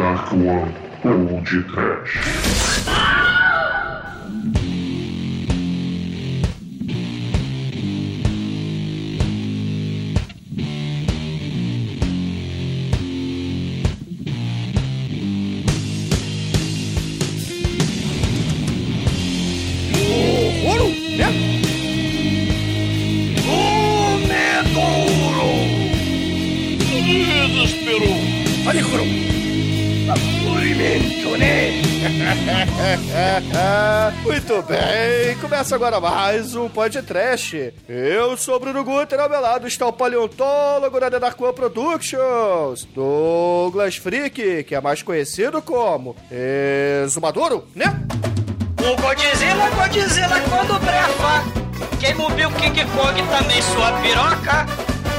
Dark One ou de Trash. Começa agora mais um podcast. Eu sou Bruno Guter, ao meu lado está o paleontólogo da One Productions, Douglas Freak, que é mais conhecido como Exumaduro, né? O Godzilla, Godzilla quando brefa. Quem moviu King Kong também sua piroca.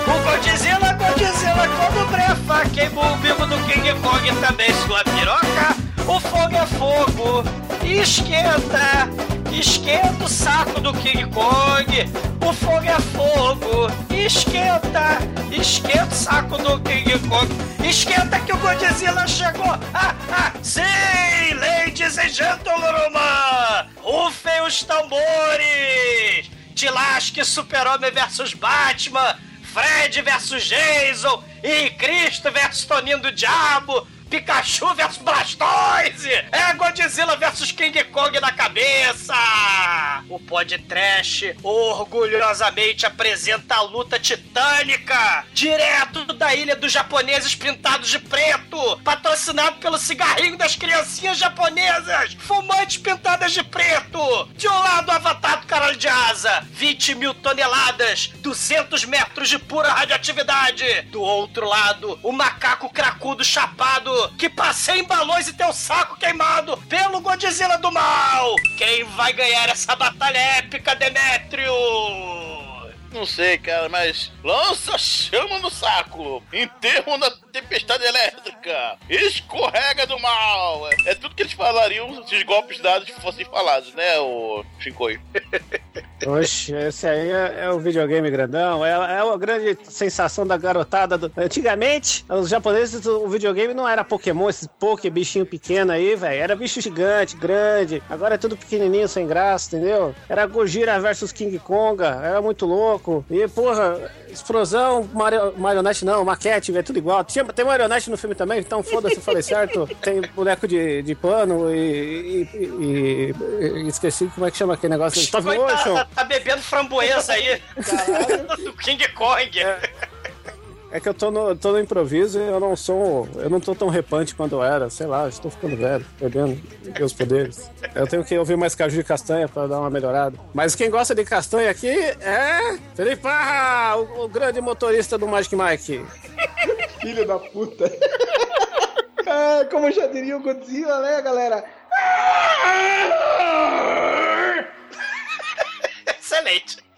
O Godzilla, Godzilla quando brefa. Quem moviu do King Kong também sua piroca. O fogo é fogo. Esquenta. Esquenta o saco do King Kong. O fogo é fogo. Esquenta. Esquenta o saco do King Kong. Esquenta que o Godzilla chegou. Ah, ah, sim, ladies and gentlemen. Rufem os tambores. Tilasque Super-Homem versus Batman. Fred versus Jason. E Cristo versus Toninho do Diabo. Pikachu versus Blastoise! É Godzilla versus King Kong na cabeça! O Pod Trash orgulhosamente apresenta a luta titânica direto da ilha dos japoneses pintados de preto, patrocinado pelo cigarrinho das criancinhas japonesas, fumantes pintadas de preto. De um lado, o avatar do caralho de asa, 20 mil toneladas, 200 metros de pura radioatividade. Do outro lado, o macaco cracudo chapado que passeia em balões e tem o saco queimado pelo Godzilla do mal. Quem vai ganhar essa batalha épica, Demétrio? Não sei, cara, mas lança chama no saco, enterro na tempestade elétrica, escorrega do mal. É, é tudo que eles falariam se os golpes dados fossem falados, né, o Shinkoi? Oxe, esse aí é, é o videogame grandão, é, é a grande sensação da garotada. Do... Antigamente, os japoneses, o videogame não era Pokémon, esses Poké bichinho pequeno aí, velho. Era bicho gigante, grande. Agora é tudo pequenininho, sem graça, entendeu? Era Gojira versus King Konga, era muito louco. E, porra, explosão, mario, marionete não, maquete, é tudo igual. Tinha, tem marionete no filme também, então foda-se, eu falei certo. Tem boneco de, de pano e, e, e, e Esqueci como é que chama aquele negócio. Stop motion. Tá, bebendo framboesa aí. do King Kong. É. É que eu tô no, tô no improviso e eu não sou. Eu não tô tão repante quando eu era. Sei lá, estou ficando velho, perdendo meus poderes. Eu tenho que ouvir mais caju de castanha pra dar uma melhorada. Mas quem gosta de castanha aqui é. Felipe Parra, o, o grande motorista do Magic Mike. Filho da puta. ah, como já diria o Godzilla, né, galera? Excelente.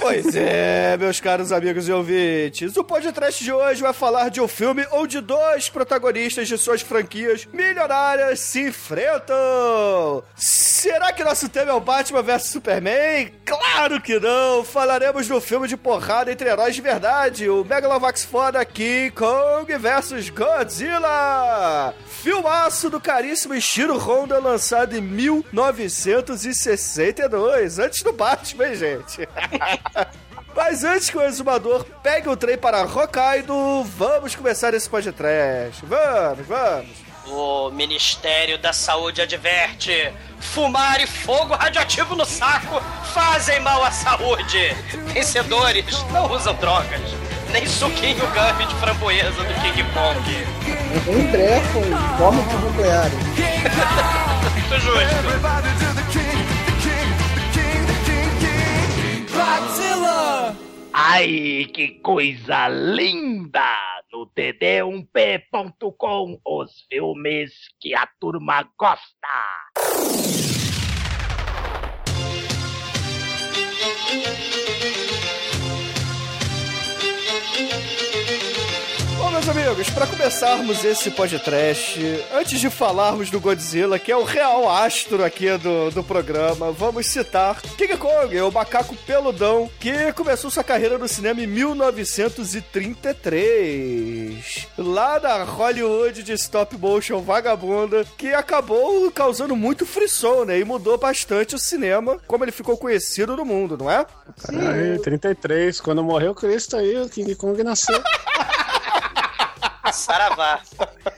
Pois é, meus caros amigos e ouvintes, o podcast de hoje vai falar de um filme onde dois protagonistas de suas franquias milionárias se enfrentam. Será que nosso tema é o Batman vs Superman? Claro que não! Falaremos do filme de porrada entre heróis de verdade, o Megalovax foda King Kong vs Godzilla! Filmaço do caríssimo Ishiro Honda lançado em 1962, antes do Batman, gente? Mas antes que o exumador pegue o trem para Hokkaido, vamos começar esse podcast. Vamos, vamos. O Ministério da Saúde adverte: fumar e fogo radioativo no saco fazem mal à saúde. Vencedores não usam drogas, nem suquinho gummy de framboesa do King Kong. Nem brefam, vômitos nucleares. Muito justo. Ai, que coisa linda! No td1p.com, os filmes que a turma gosta. Bom, meus amigos, para começarmos esse podcast, antes de falarmos do Godzilla, que é o real astro aqui do, do programa, vamos citar King Kong, o macaco peludão, que começou sua carreira no cinema em 1933. Lá da Hollywood de stop motion vagabunda, que acabou causando muito frisson, né? E mudou bastante o cinema, como ele ficou conhecido no mundo, não é? Aí, 33, quando morreu Cristo aí, o King Kong nasceu. Saravá.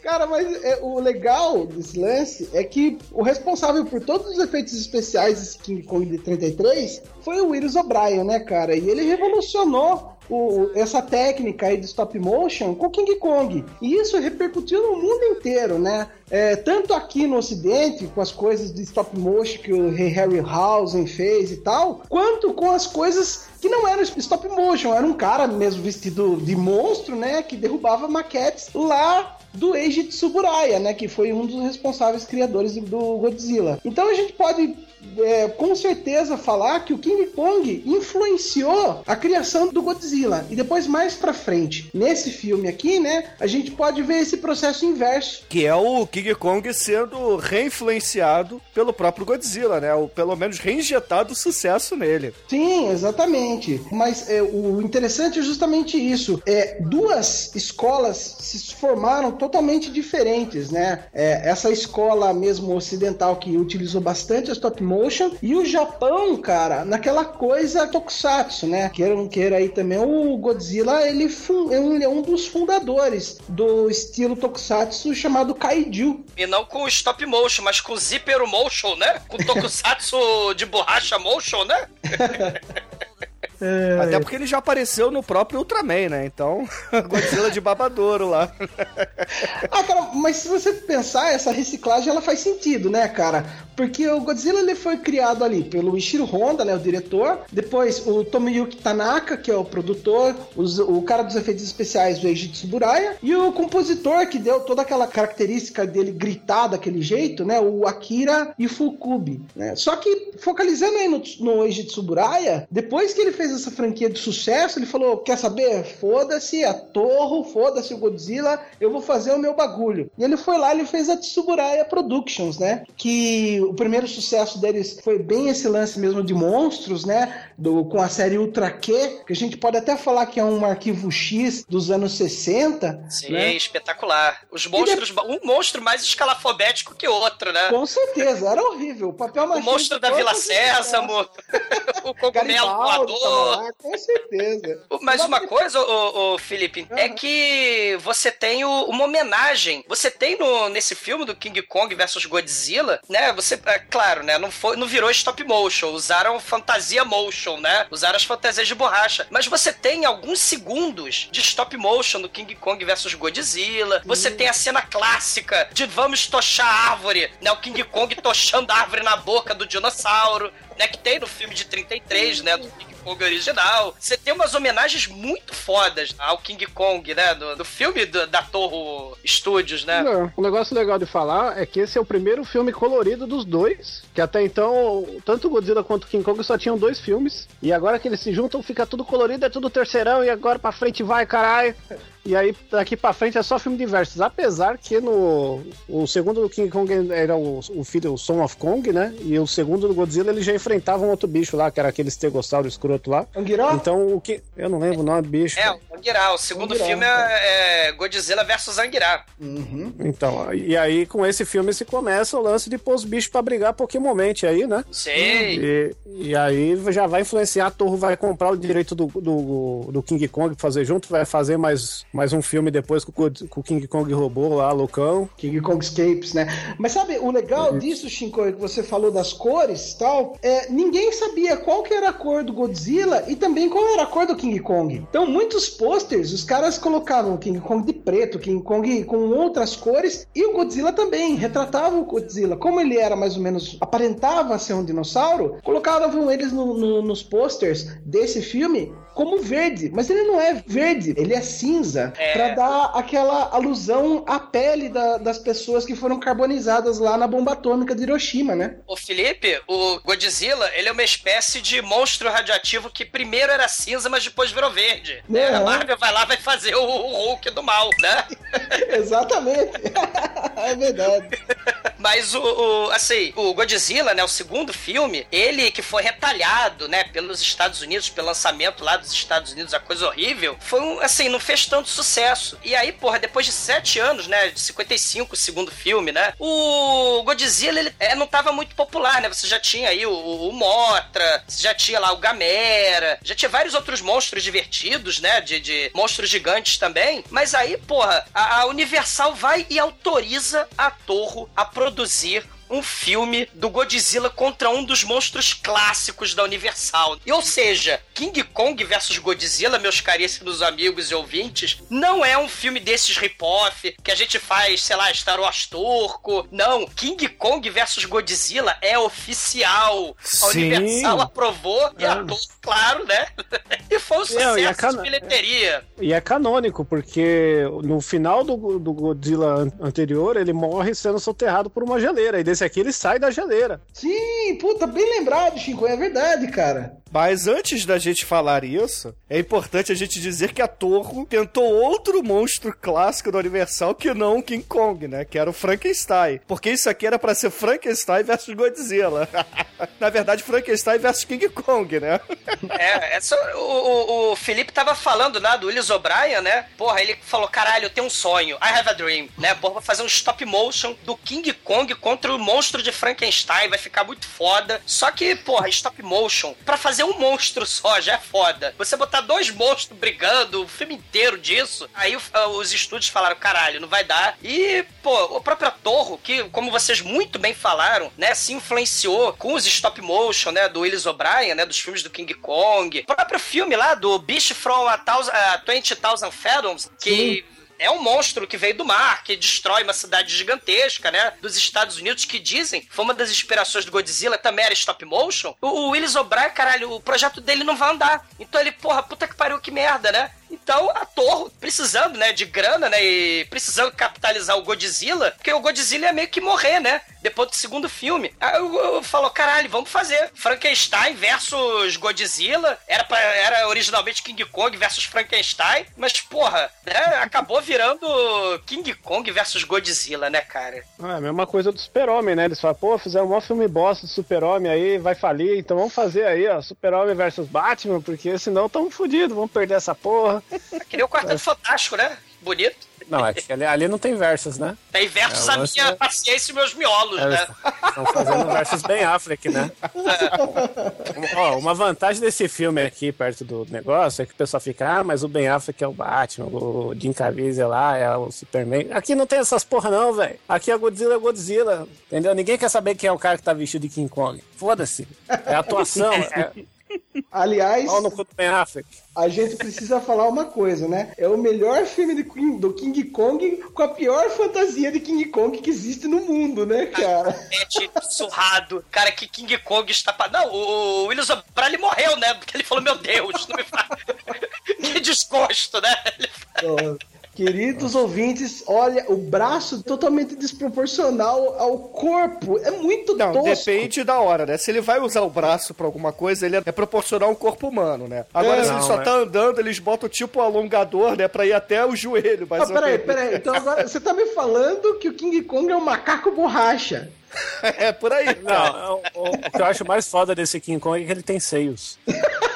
Cara, mas é, o legal desse lance é que o responsável por todos os efeitos especiais desse King Kong de 33 foi o Willis O'Brien, né, cara? E ele revolucionou o- essa técnica aí de stop motion com King Kong. E isso repercutiu no mundo inteiro, né? É, tanto aqui no Ocidente, com as coisas de stop motion que o Harryhausen fez e tal, quanto com as coisas que não eram stop motion, era um cara mesmo vestido de monstro, né? Que derrubava maquetes lá do Eiji Tsuburaya, né? Que foi um dos responsáveis criadores do Godzilla. Então a gente pode é, com certeza falar que o King Kong influenciou a criação do Godzilla. E depois, mais pra frente, nesse filme aqui, né? A gente pode ver esse processo inverso. Que é o King Kong sendo reinfluenciado pelo próprio Godzilla, né? Ou pelo menos reinjetado sucesso nele. Sim, exatamente. Mas é, o interessante é justamente isso. É, duas escolas se formaram totalmente diferentes, né? É, essa escola mesmo ocidental que utilizou bastante a stop motion e o Japão, cara, naquela coisa tokusatsu, né? Queira ou não queira aí também, o Godzilla, ele é um, é um dos fundadores do estilo tokusatsu chamado Kaiju. E não com stop motion, mas com zipper motion, né? Com tokusatsu de borracha motion, né? Até porque ele já apareceu no próprio Ultraman, né? Então, Godzilla de babadouro lá. Ah, cara, mas se você pensar, essa reciclagem ela faz sentido, né, cara? Porque o Godzilla ele foi criado ali pelo Ishiro Honda, né, o diretor. Depois o Tomiyuki Tanaka, que é o produtor, os- o cara dos efeitos especiais, o Eiji Tsuburaya, e o compositor que deu toda aquela característica dele gritar daquele jeito, né, o Akira Ifukube, né? Só que focalizando aí no, no Eiji Tsuburaya, depois que ele fez essa franquia de sucesso, ele falou: "Quer saber? Foda-se a Torro, foda-se o Godzilla, eu vou fazer o meu bagulho". E ele foi lá, ele fez a Tsuburaya Productions, né? Que o primeiro sucesso deles foi bem esse lance mesmo de monstros, né? Do, com a série Ultra Q, que a gente pode até falar que é um arquivo X dos anos 60. Sim, né? espetacular. Os monstros, um monstro mais escalafobético que outro, né? Com certeza, era horrível. O papel O monstro de da Vila Sésamo, o cogumelo voador. Lá, com certeza. Mas uma coisa, ô, ô, Felipe, é Aham. que você tem o- uma homenagem. Você tem no, nesse filme do King Kong versus Godzilla, né? Você, é, claro, né? Não, foi, não virou stop motion. Usaram fantasia motion, né? Usaram as fantasias de borracha. Mas você tem alguns segundos de stop motion no King Kong versus Godzilla. Você tem a cena clássica de vamos tochar a árvore, né? O King Kong tochando a árvore na boca do dinossauro, né? Que tem no filme de 33, né? Do King Kong original. Você tem umas homenagens muito fodas ao King Kong, né? Do, do filme do- da Torre Studios, né? Não, um negócio legal de falar é que esse é o primeiro filme colorido dos dois. Que até então, tanto o Godzilla quanto o King Kong só tinham dois filmes. E agora que eles se juntam, fica tudo colorido, é tudo terceirão. E agora pra frente vai, caralho. E aí, daqui pra frente é só filme de versos. Apesar que no. O segundo do King Kong era o, o filho, o Son of Kong, né? E o segundo do Godzilla ele já enfrentava um outro bicho lá, que era aquele estegossauro escroto lá. Anguiró? Então, o que. Eu não lembro o nome do bicho. É, o Anguirá. O segundo Anguirá, filme é, é Godzilla versus Anguirá. Uhum. Então, e aí com esse filme se começa o lance de pôr os bichos pra brigar Pokémonmente aí, né? Sei. E, e aí já vai influenciar, a Torre vai comprar o direito do, do, do King Kong pra fazer junto, vai fazer mais, mais um filme depois com, o God- com o King Kong robô lá, loucão. King Kong Escapes, né? Mas sabe, o legal disso, Shinko, que você falou das cores e tal, é, ninguém sabia qual que era a cor do Godzilla e também qual era a cor do King Kong. Então, muitos posters, os caras colocavam o King Kong de preto, King Kong com outras cores. E o Godzilla também retratava o Godzilla. Como ele era mais ou menos, aparentava ser um dinossauro, colocavam eles no- no- nos posters desse filme como verde, mas ele não é verde, ele é cinza, É. pra dar aquela alusão à pele da- das pessoas que foram carbonizadas lá na bomba atômica de Hiroshima, né? O Felipe, o Godzilla, ele é uma espécie de monstro radioativo que primeiro era cinza, mas depois virou verde. né? A Uhum. Marvel vai lá vai fazer o, o Hulk do mal, né? Exatamente. é verdade. Mas o, o- assim, o Godzilla, né, o segundo filme, ele que foi retalhado, né, pelos Estados Unidos, pelo lançamento lá dos Estados Unidos, a coisa horrível, foi um, assim, não fez tanto sucesso. E aí, porra, depois de sete anos, né, de 55, o segundo filme, né, o Godzilla, ele é, não tava muito popular, né, você já tinha aí o, o Motra, você já tinha lá o Gamera, já tinha vários outros monstros divertidos, né, de, de monstros gigantes também, mas aí, porra, a, a Universal vai e autoriza a Torro a produzir um filme do Godzilla contra um dos monstros clássicos da Universal. E, ou seja, King Kong versus Godzilla, meus caríssimos amigos e ouvintes, não é um filme desses rip-off que a gente faz, sei lá, Star Wars turco. Não, King Kong versus Godzilla é oficial. A Sim. Universal aprovou e É. a claro, né? e foi um Não, sucesso a de bilheteria. E é canônico, porque no final do, do Godzilla an- anterior, ele morre sendo soterrado por uma geleira. E desse aqui ele sai da geleira. Sim, puta, bem lembrado, Chico, é verdade, cara. Mas antes da gente falar isso, é importante a gente dizer que a Torro tentou outro monstro clássico da Universal que não o King Kong, né? Que era o Frankenstein. Porque isso aqui era pra ser Frankenstein versus Godzilla. Na verdade, Frankenstein versus King Kong, né? É, essa, o, o, Felipe tava falando, né, do Willis O'Brien, né? Porra, ele falou, caralho, eu tenho um sonho. I have a dream, né? Porra, vai fazer um stop motion do King Kong contra o monstro de Frankenstein, vai ficar muito foda. Só que, porra, stop motion, pra fazer um monstro só já é foda. Você botar dois monstros brigando, o filme inteiro disso, aí ah, os estúdios falaram, caralho, não vai dar. E, pô, o próprio Torro, que, como vocês muito bem falaram, né, se influenciou com os stop motion, né, do Willis O'Brien, né, dos filmes do King Kong. O próprio filme lá do Beast from a thousand, a 20,000 Fathoms, que é um monstro que veio do mar, que destrói uma cidade gigantesca, né? Dos Estados Unidos, que dizem foi uma das inspirações do Godzilla, também era stop motion. O, o Willis O'Brien, caralho, o projeto dele não vai andar. Então ele, porra, puta que pariu, que merda, né? Então a Torre, precisando, né, de grana, né, e precisando capitalizar o Godzilla, porque o Godzilla ia meio que morrer, né, depois do segundo filme. Aí eu, eu falou, caralho, vamos fazer Frankenstein versus Godzilla, era, pra, era originalmente King Kong versus Frankenstein, mas porra, né, acabou virando King Kong versus Godzilla, né, cara? É a mesma coisa do Super-Homem, né? Eles falam, pô, fizeram um maior filme bosta do Super-Homem aí, vai falir, então vamos fazer aí, ó, Super-Homem versus Batman, porque senão estamos fodidos, vamos perder essa porra. Que nem o Quarteto Fantástico, né? Bonito. Não, é que ali, ali não tem versos, né? Tem versus É, a minha é- paciência e meus miolos, né? Estão fazendo versus Ben Affleck, né? Ó, uma vantagem desse filme aqui, perto do negócio, é que o pessoal fica, ah, mas o Ben Affleck é o Batman, o Jim Caviezel lá é o Superman. Aqui não tem essas porra não, velho. Aqui é Godzilla, é Godzilla, entendeu? Ninguém quer saber quem é o cara que tá vestido de King Kong. Foda-se. É atuação, é Aliás, do a gente precisa falar uma coisa, né? É o melhor filme de King- do King Kong com a pior fantasia de King Kong que existe no mundo, né, cara? Pet surrado. Cara, que King Kong está. Não, o Willis O'Brien ele morreu, né? Porque ele falou, meu Deus, não me fala. que desgosto, né? Ele Queridos ouvintes, olha, o braço totalmente desproporcional ao corpo. É muito Não, tosco. depende da hora, né? Se ele vai usar o braço pra alguma coisa, ele é proporcional ao corpo humano, né? Agora, É. se ele Não, só é. tá andando, eles botam tipo um alongador, né? Pra ir até o joelho, mas Ah, peraí, peraí. Então agora você tá me falando que o King Kong é um macaco borracha. É, por aí. Não, o, o que eu acho mais foda desse King Kong é que ele tem seios.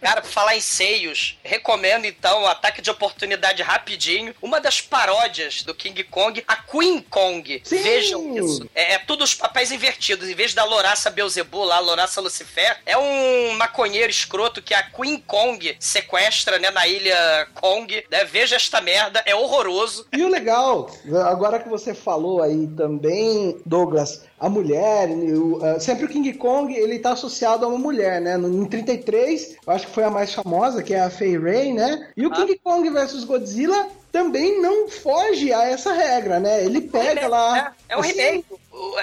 Cara, pra falar em seios, recomendo então o Ataque de Oportunidade rapidinho. Uma das paródias do King Kong, a Queen Kong. Sim! Vejam isso. É, é tudo os papéis invertidos. Em vez da Loraça Beelzebub lá, a Loraça Lucifer, é um maconheiro escroto que a Queen Kong sequestra, né, na ilha Kong. Né? Veja esta merda, é horroroso. E o legal, agora que você falou aí também, Douglas, a mulher, o- ah, sempre o King Kong, ele tá associado a uma mulher, né? No- Em 33, eu acho que foi a mais famosa, que é a Fei Ray, né? E o Ah. King Kong versus Godzilla também não foge a essa regra, né? Ele pega lá. É, é um assim, remake.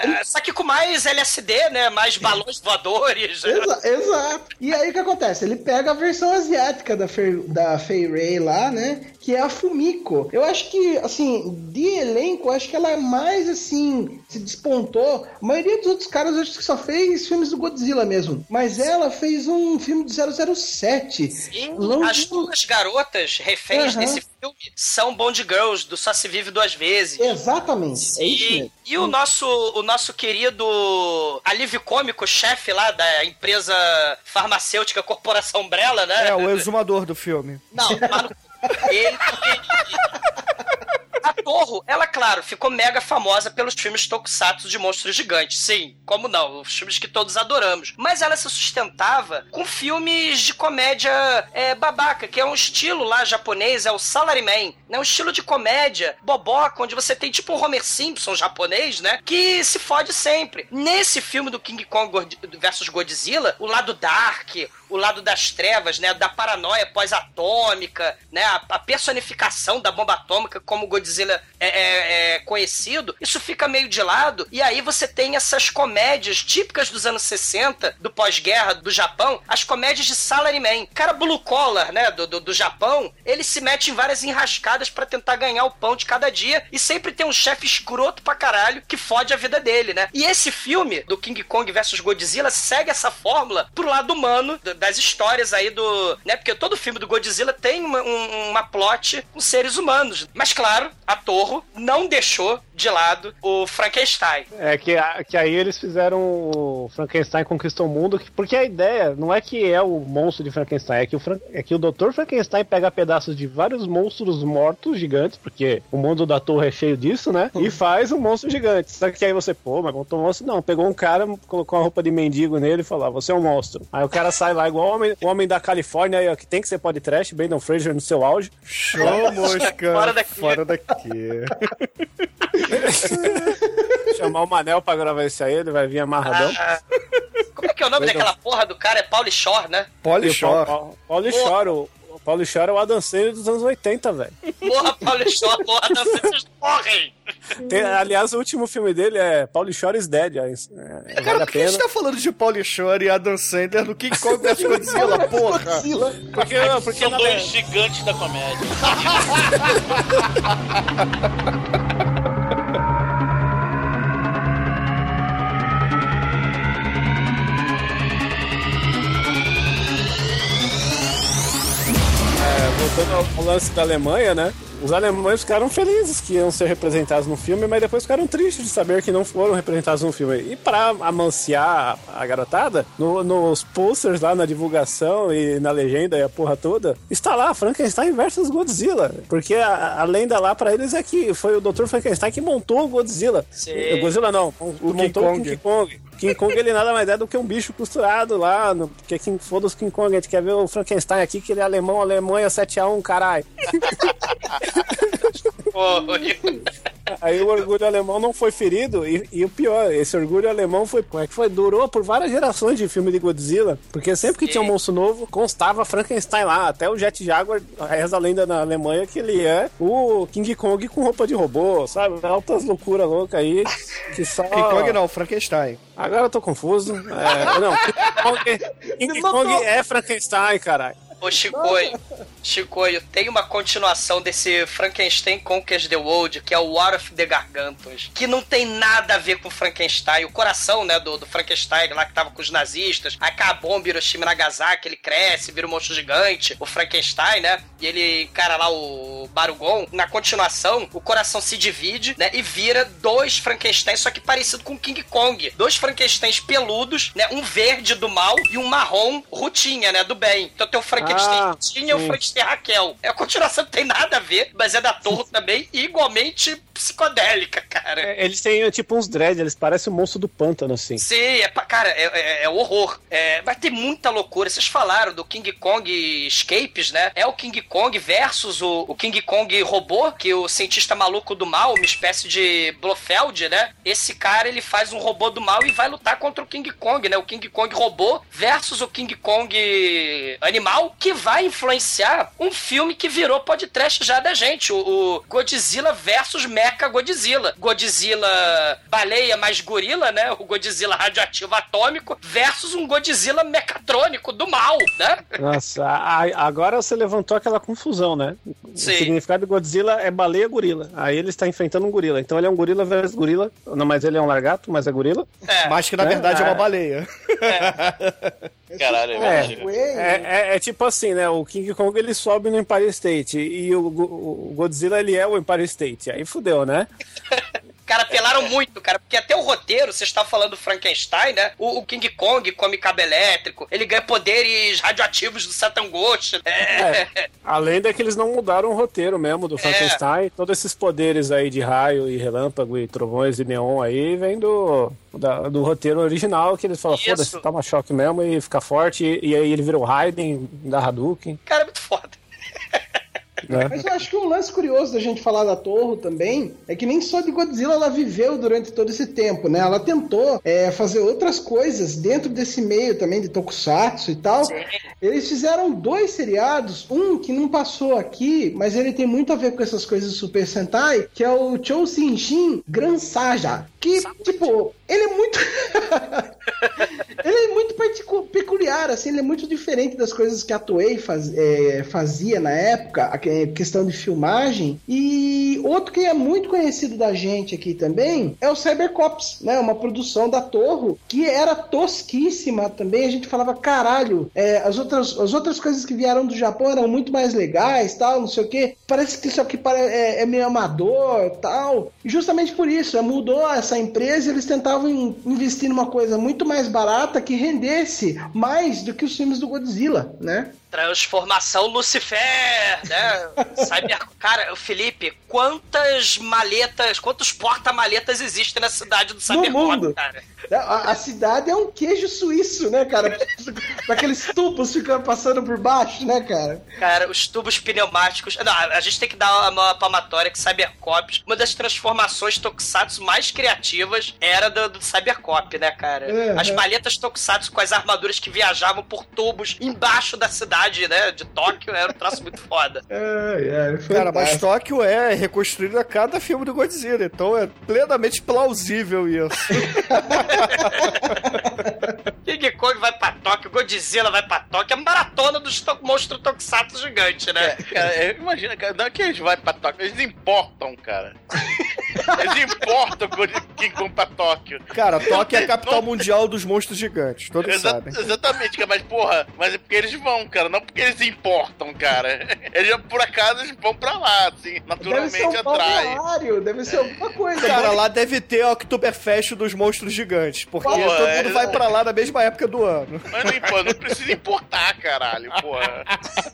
É, Só que com mais LSD, né? Mais balões voadores. Exa- exato. E aí o que acontece? Ele pega a versão asiática da Fei, da Fei Ray lá, né? Que é a Fumiko. Eu acho que, assim, de elenco, acho que ela é mais, assim, se despontou. A maioria dos outros caras, acho que só fez filmes do Godzilla mesmo. Mas ela fez um filme do 007. Sim, Não- as duas garotas reféns Aham. desse filme são Bond Girls, do Só Se Vive Duas Vezes. Exatamente. É isso E, mesmo. e o nosso o nosso querido alívio cômico, chefe lá da empresa farmacêutica Corporação Umbrella, né? É, o exumador do filme. Não, ele. A Torro, ela, claro, ficou mega famosa pelos filmes tokusatsu de monstros gigantes. Sim, como não? Os filmes que todos adoramos. Mas ela se sustentava com filmes de comédia é, babaca, que é um estilo lá japonês, é o Salaryman. Né? Um estilo de comédia boboca, onde você tem tipo um Homer Simpson japonês, né? Que se fode sempre. Nesse filme do King Kong God- versus Godzilla, o lado dark, o lado das trevas, né? Da paranoia pós-atômica, né? A personificação da bomba atômica como Godzilla é, é- é conhecido, isso fica meio de lado. E aí você tem essas comédias típicas dos anos 60, do pós-guerra do Japão, as comédias de salaryman. Cara blue collar, né? Do, do, do Japão, ele se mete em várias enrascadas pra tentar ganhar o pão de cada dia e sempre tem um chefe escroto pra caralho que fode a vida dele, né? E esse filme do King Kong versus Godzilla segue essa fórmula pro lado humano das histórias aí do. né? Porque todo filme do Godzilla tem uma, um- uma plot com seres humanos. Mas claro, a Torro não deixou de lado o Frankenstein. É que, a- que aí eles fizeram o Frankenstein conquistou o mundo, que- porque a ideia não é que é o monstro de Frankenstein, é que o, Fran- é que o Dr. Frankenstein pega pedaços de vários monstros mortos gigantes, porque o mundo da torre é cheio disso, né? E faz um monstro gigante. Só que aí você, pô, mas montou um monstro? Não, pegou um cara, colocou uma roupa de mendigo nele e falou: ah, você é um monstro. Aí o cara sai lá igual o homem, o homem da Califórnia, aí, ó, que tem que ser pode trash, Brandon Fraser no seu auge. Show, mosca. Fora daqui. Fora daqui. Chamar o Manel pra gravar isso aí, ele vai vir amarradão. Ah, como é que é o nome daquela porra do cara? É Pauly Shore, né? E o Polishore. Paulo, Paulo Shore, o, o Paulo Shore é o Adam Sandler dos anos 80, velho. Porra, Pauly Shore, sei se vocês morrem. Tem- aliás, o último filme dele é Paulo Shore is Dead. É, é, Cara, por que a gente tá falando de Polishore e Adam Sandler no King Kong vs Godzilla, porra? Godzilla. Porque, porque São na dois verdade- gigantes da comédia. voltando ao, ao lance da Alemanha, né? Os alemães ficaram felizes que iam ser representados no filme, mas depois ficaram tristes de saber que não foram representados no filme. E pra amanciar a, garotada, no- nos posters lá na divulgação e na legenda e a porra toda, está lá Frankenstein versus Godzilla. Porque a, a lenda lá pra eles é que foi o Dr. Frankenstein que montou o Godzilla. Sim. O Godzilla não, o montou Kong. o King Kong. King Kong ele nada mais é do que um bicho costurado lá, no, porque King, foda os King Kong, a gente quer ver o Frankenstein aqui, que ele é alemão, Alemanha 7x1, caralho. Porra. Aí o orgulho alemão não foi ferido, e, e o pior, esse orgulho alemão foi, como é que foi, durou por várias gerações de filme de Godzilla, porque sempre que tinha um monstro novo, constava Frankenstein lá, até o Jet Jaguar, reza a lenda na Alemanha que ele é o King Kong com roupa de robô, sabe? Altas loucuras loucas aí, que só... King Kong não, Frankenstein. Agora eu tô confuso. É, não, King Kong, King Kong é Frankenstein, caralho. Ô, Chicoio, Chicoio, tem uma continuação desse Frankenstein Conquers the World, que é o War of the Gargantos, que não tem nada a ver com Frankenstein. O coração, né, do, do Frankenstein lá que tava com os nazistas, aí cai a bomba, Hiroshima Nagasaki, ele cresce, vira um monstro gigante, o Frankenstein, né, e ele encara lá o Barugon. Na continuação, o coração se divide, né, e vira dois Frankenstein, só que parecido com King Kong. Dois Frankensteins peludos, né, um verde do mal e um marrom rutinha, né, do bem. Então tem o Frankenstein Ah, rutinha e o. Frankenstein Raquel. É a continuação que tem nada a ver, mas é da Torre também, e igualmente psicodélica, cara. É, Eles têm tipo uns dreads, eles parecem o monstro do pântano, assim. Sim, é pra, cara, é, é- é horror. É, vai ter muita loucura. Vocês falaram do King Kong Escapes, né? É o King Kong versus o, o King Kong robô, que o cientista maluco do mal, uma espécie de Blofeld, né? Esse cara, ele faz um robô do mal e vai lutar contra o King Kong, né? O King Kong robô versus o King Kong animal, que vai influenciar um filme que virou podcast já da gente, o, o Godzilla versus Mecha Godzilla. Godzilla baleia mais gorila, né? O Godzilla radioativo atômico versus um Godzilla mecatrônico do mal, né? Nossa, a- agora você levantou aquela confusão, né? Sim. O significado de Godzilla é baleia gorila. Aí ele está enfrentando um gorila. Então ele é um gorila versus gorila. Não, mas ele é um largato, mas é gorila. É. Mas que na É, verdade é uma é. baleia. Caralho, é É. verdade. Ué, É, é- é tipo assim, né? O King Kong ele sobe no Empire State e o, o Godzilla ele é o Empire State. Aí fudeu, né? Cara, apelaram muito, cara, porque até o roteiro, você está falando do Frankenstein, né? O, o King Kong come cabo elétrico, ele ganha poderes radioativos do Satan Ghost. É. É. Além de que eles não mudaram o roteiro mesmo do Frankenstein, todos esses poderes aí de raio e relâmpago e trovões e neon aí vem do, da- do roteiro original que eles falam, foda-se, toma choque mesmo e fica forte. E, e aí ele vira o Raiden da Hadouken, Cara, é muito foda. Né? Mas eu acho que um lance curioso da gente falar da Torre também é que nem só de Godzilla ela viveu durante todo esse tempo, né? Ela tentou é, fazer outras coisas dentro desse meio também de Tokusatsu e tal. Eles fizeram dois seriados, um que não passou aqui, mas ele tem muito a ver com essas coisas do Super Sentai, que é o Chousenshin Gran Saja. Que, tipo, ele é muito. ele é muito particu- peculiar, assim, ele é muito diferente das coisas que a Toei faz- é, fazia na época, a que- questão de filmagem. E outro que é muito conhecido da gente aqui também é o Cybercops, né? Uma produção da Torro que era tosquíssima também. A gente falava, caralho, é, as, outras, as outras coisas que vieram do Japão eram muito mais legais, tal, não sei o que. Parece que isso aqui é, é meio amador, tal. E justamente por isso, é, mudou essa empresa eles tentavam in- investir numa coisa muito mais barata que rendesse mais do que os filmes do Godzilla, né? Transformação Lucifer, né? Cyber... Cara, Felipe, quantas maletas, quantos porta-maletas existem na cidade do Cybercop, cara? A, a cidade é um queijo suíço, né, cara? Daqueles tubos ficando passando por baixo, né, cara? Cara, os tubos pneumáticos. Não, a gente tem que dar uma palmatória que Cybercops, uma das transformações Tokusatsu mais criativas era do, do Cybercop, né, cara? As maletas Tokusatsu com as armaduras que viajavam por tubos embaixo da cidade, né, de Tóquio, era um troço muito foda. É, é, Cara, mas. Tóquio é reconstruído a cada filme do Godzilla, então é plenamente plausível isso. King Kong vai pra Tóquio, Godzilla vai pra Tóquio, é maratona dos to monstros Tokusatsu gigante, né? É, cara, imagina, cara, não é que eles vão pra Tóquio, eles importam, cara. Eles importam o King Kong pra Tóquio. Cara, Tóquio é a capital mundial dos monstros gigantes, todos Exa- sabem. exatamente, cara, mas porra, mas é porque eles vão, cara, não porque eles importam, cara. Eles já, por acaso eles vão pra lá, assim, Deve ser naturalmente um atrai. balneário, deve ser alguma coisa. Cara, né? lá deve ter a Oktoberfest dos monstros gigantes, porque Pô, todo é- mundo vai pra lá na mesma época do ano. Mas não importa, não precisa importar, caralho, porra.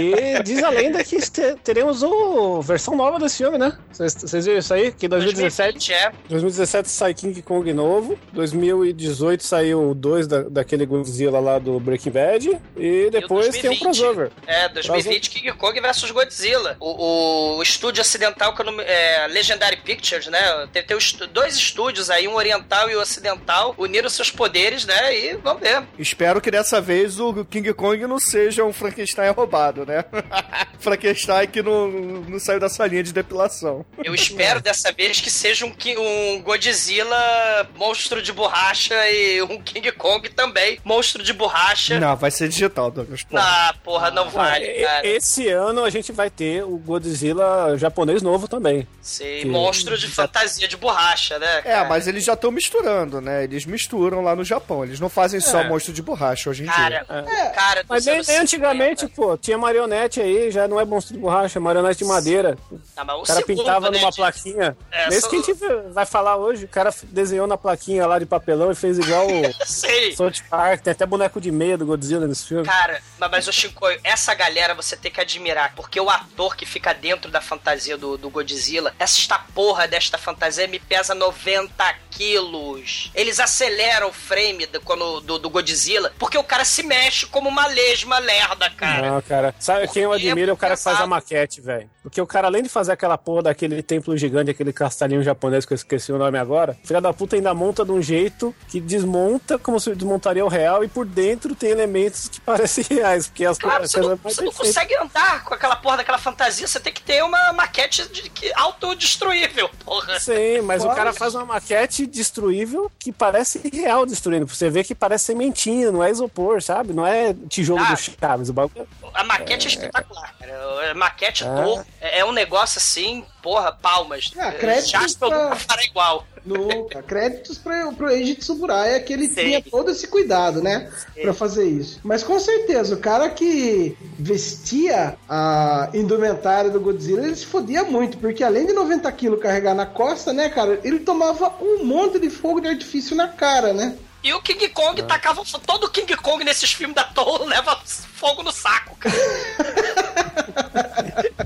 E diz a lenda que te- teremos o versão nova desse filme, né? Vocês viram isso aí? Que em 2017 2020, é. 2017 sai King Kong novo. 2018 saiu o 2 da, daquele Godzilla lá do Breaking Bad. E depois tem um 2020. crossover. É, 2020 King Kong versus Godzilla. O, o estúdio ocidental, que eu não, é Legendary Pictures, né? Tem, tem os- dois estúdios aí, um oriental e o ocidental, uniram seus poderes, né? E vamos ver. Espero que dessa vez o King Kong não seja um Frankenstein roubado, né? Frankenstein que não, não saiu da sua linha de depilação. Eu espero dessa vez que seja um, um Godzilla monstro de borracha e um King Kong também monstro de borracha. Não, vai ser digital, Douglas. Pô. Ah, porra, não vale, cara. Esse ano a gente vai ter o Godzilla japonês novo também. Sim, que- monstro de fantasia de borracha, né? É, cara? mas eles já estão misturando, né? Eles misturam lá no Japão. Eles não fazem só É. monstro de borracha hoje em Cara, dia. cara, Mas nem, nem antigamente, 50. pô, tinha marionete aí, já não é monstro de borracha, é marionete de madeira. Ah, mas o O cara segundo, pintava né, numa de- plaquinha. É, Nesse só- que a gente vai falar hoje, o cara desenhou na plaquinha lá de papelão e fez igual o Sei. South Park. Tem até boneco de meia do Godzilla nesse filme. Cara, mas, mas o Shinkoio, essa galera você tem que admirar, porque o ator que fica dentro da fantasia do, do Godzilla, esta porra desta fantasia me pesa 90 quilos. Eles aceleram o frame do, quando, do, do Godzilla, porque o cara se mexe como uma lesma lerda, cara. Não, cara. Sabe quem eu Porque admiro é o cara que faz a maquete, velho. Porque o cara, além de fazer aquela porra daquele templo gigante, aquele castelinho japonês que eu esqueci o nome agora. Filha da puta ainda monta de um jeito que desmonta como se desmontaria o real e por dentro tem elementos que parecem reais, porque as Claro, você não, coisas mais você não consegue andar com aquela porra daquela fantasia, você tem que ter uma maquete de, que, autodestruível, porra. Sim, mas Fora o cara faz uma maquete destruível que parece real destruindo. Você vê que parece sementinha, não é isopor, sabe? Não é tijolo Ah. do Chaves. O bagulho A maquete é, espetacular, cara. A maquete Ah. do, é, é um negócio assim, porra, palmas. Ah, créditos Jasper pra- nunca fará igual. Nunca. Créditos pro, pro Eiji Tsuburaya que ele tinha todo esse cuidado, né? Pra fazer isso. Mas com certeza, o cara que vestia a indumentária do Godzilla, ele se fodia muito, porque além de 90 quilos carregar na costa, né, cara, ele tomava um monte de fogo de artifício na cara, né? E o King Kong tacava. Todo o King Kong nesses filmes da Toho leva fogo no saco, cara.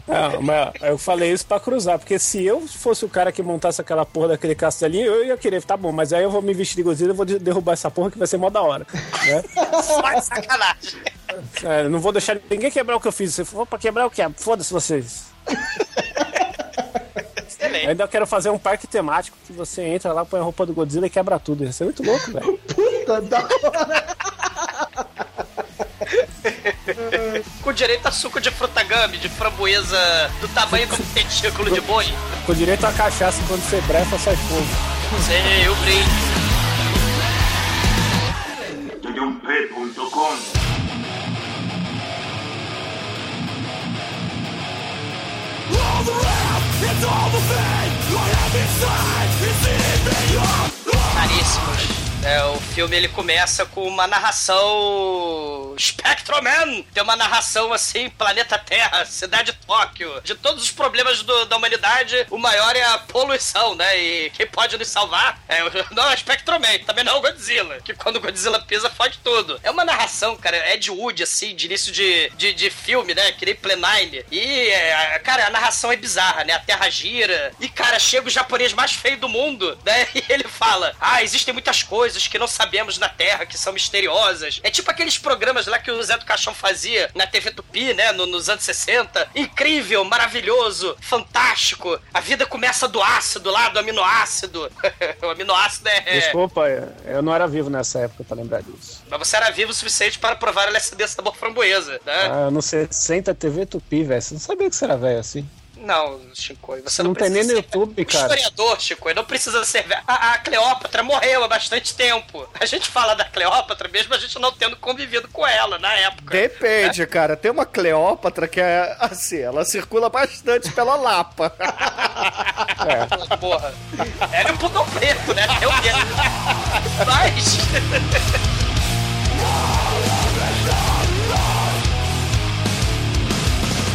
Não, mas eu falei isso pra cruzar, porque se eu fosse o cara que montasse aquela porra daquele castelinho, eu ia querer, tá bom, mas aí eu vou me vestir de Godzilla e vou de- derrubar essa porra que vai ser mó da hora. Né? Só de sacanagem. É, não vou deixar ninguém quebrar o que eu fiz. Se for pra quebrar, o que? Foda-se vocês. Excelente. Ainda quero fazer um parque temático que você entra lá, põe a roupa do Godzilla e quebra tudo. Ia ser muito louco, velho. Puta da hora. Com direito a suco de frutagame, de framboesa do tamanho de um testículo de boi. Com direito a cachaça, quando você brefa, sai fogo. Sei, eu Allez, c'est moche. É, o filme ele começa com uma narração Spectroman, tem uma narração assim, planeta Terra, cidade Tóquio, de todos os problemas do- da humanidade, o maior é a poluição, né? E quem pode nos salvar é o não é o Spectroman, também não é o Godzilla, que quando o Godzilla pisa fode tudo. É uma narração, cara, Ed Wood assim, de início de, de, de filme, né? Que nem Plenine. E, é, cara, a narração é bizarra, né? A Terra gira. E, cara, chega o japonês mais feio do mundo, né? E ele fala: Ah, existem muitas coisas que não sabemos na Terra, que são misteriosas. É tipo aqueles programas lá que o Zé do Caixão fazia na TV Tupi, né? no- nos anos 60. Incrível, maravilhoso, fantástico. A vida começa do ácido lá, do aminoácido. o aminoácido é. Desculpa, eu não era vivo nessa época pra lembrar disso. Mas você era vivo o suficiente para provar LSD sabor framboesa, né? Ah, no 60 TV Tupi, velho. Você não sabia que você era velho assim. Não, Chico, você Não não, tem nem no ser YouTube, cara. Historiador, Chico, não precisa ser. A, a Cleópatra morreu há bastante tempo. A gente fala da Cleópatra mesmo a gente não tendo convivido com ela na época. Depende, cara. Tem uma Cleópatra que é assim, ela circula bastante pela Lapa. Porra. Ela é um pudor preto, né? Eu Mas.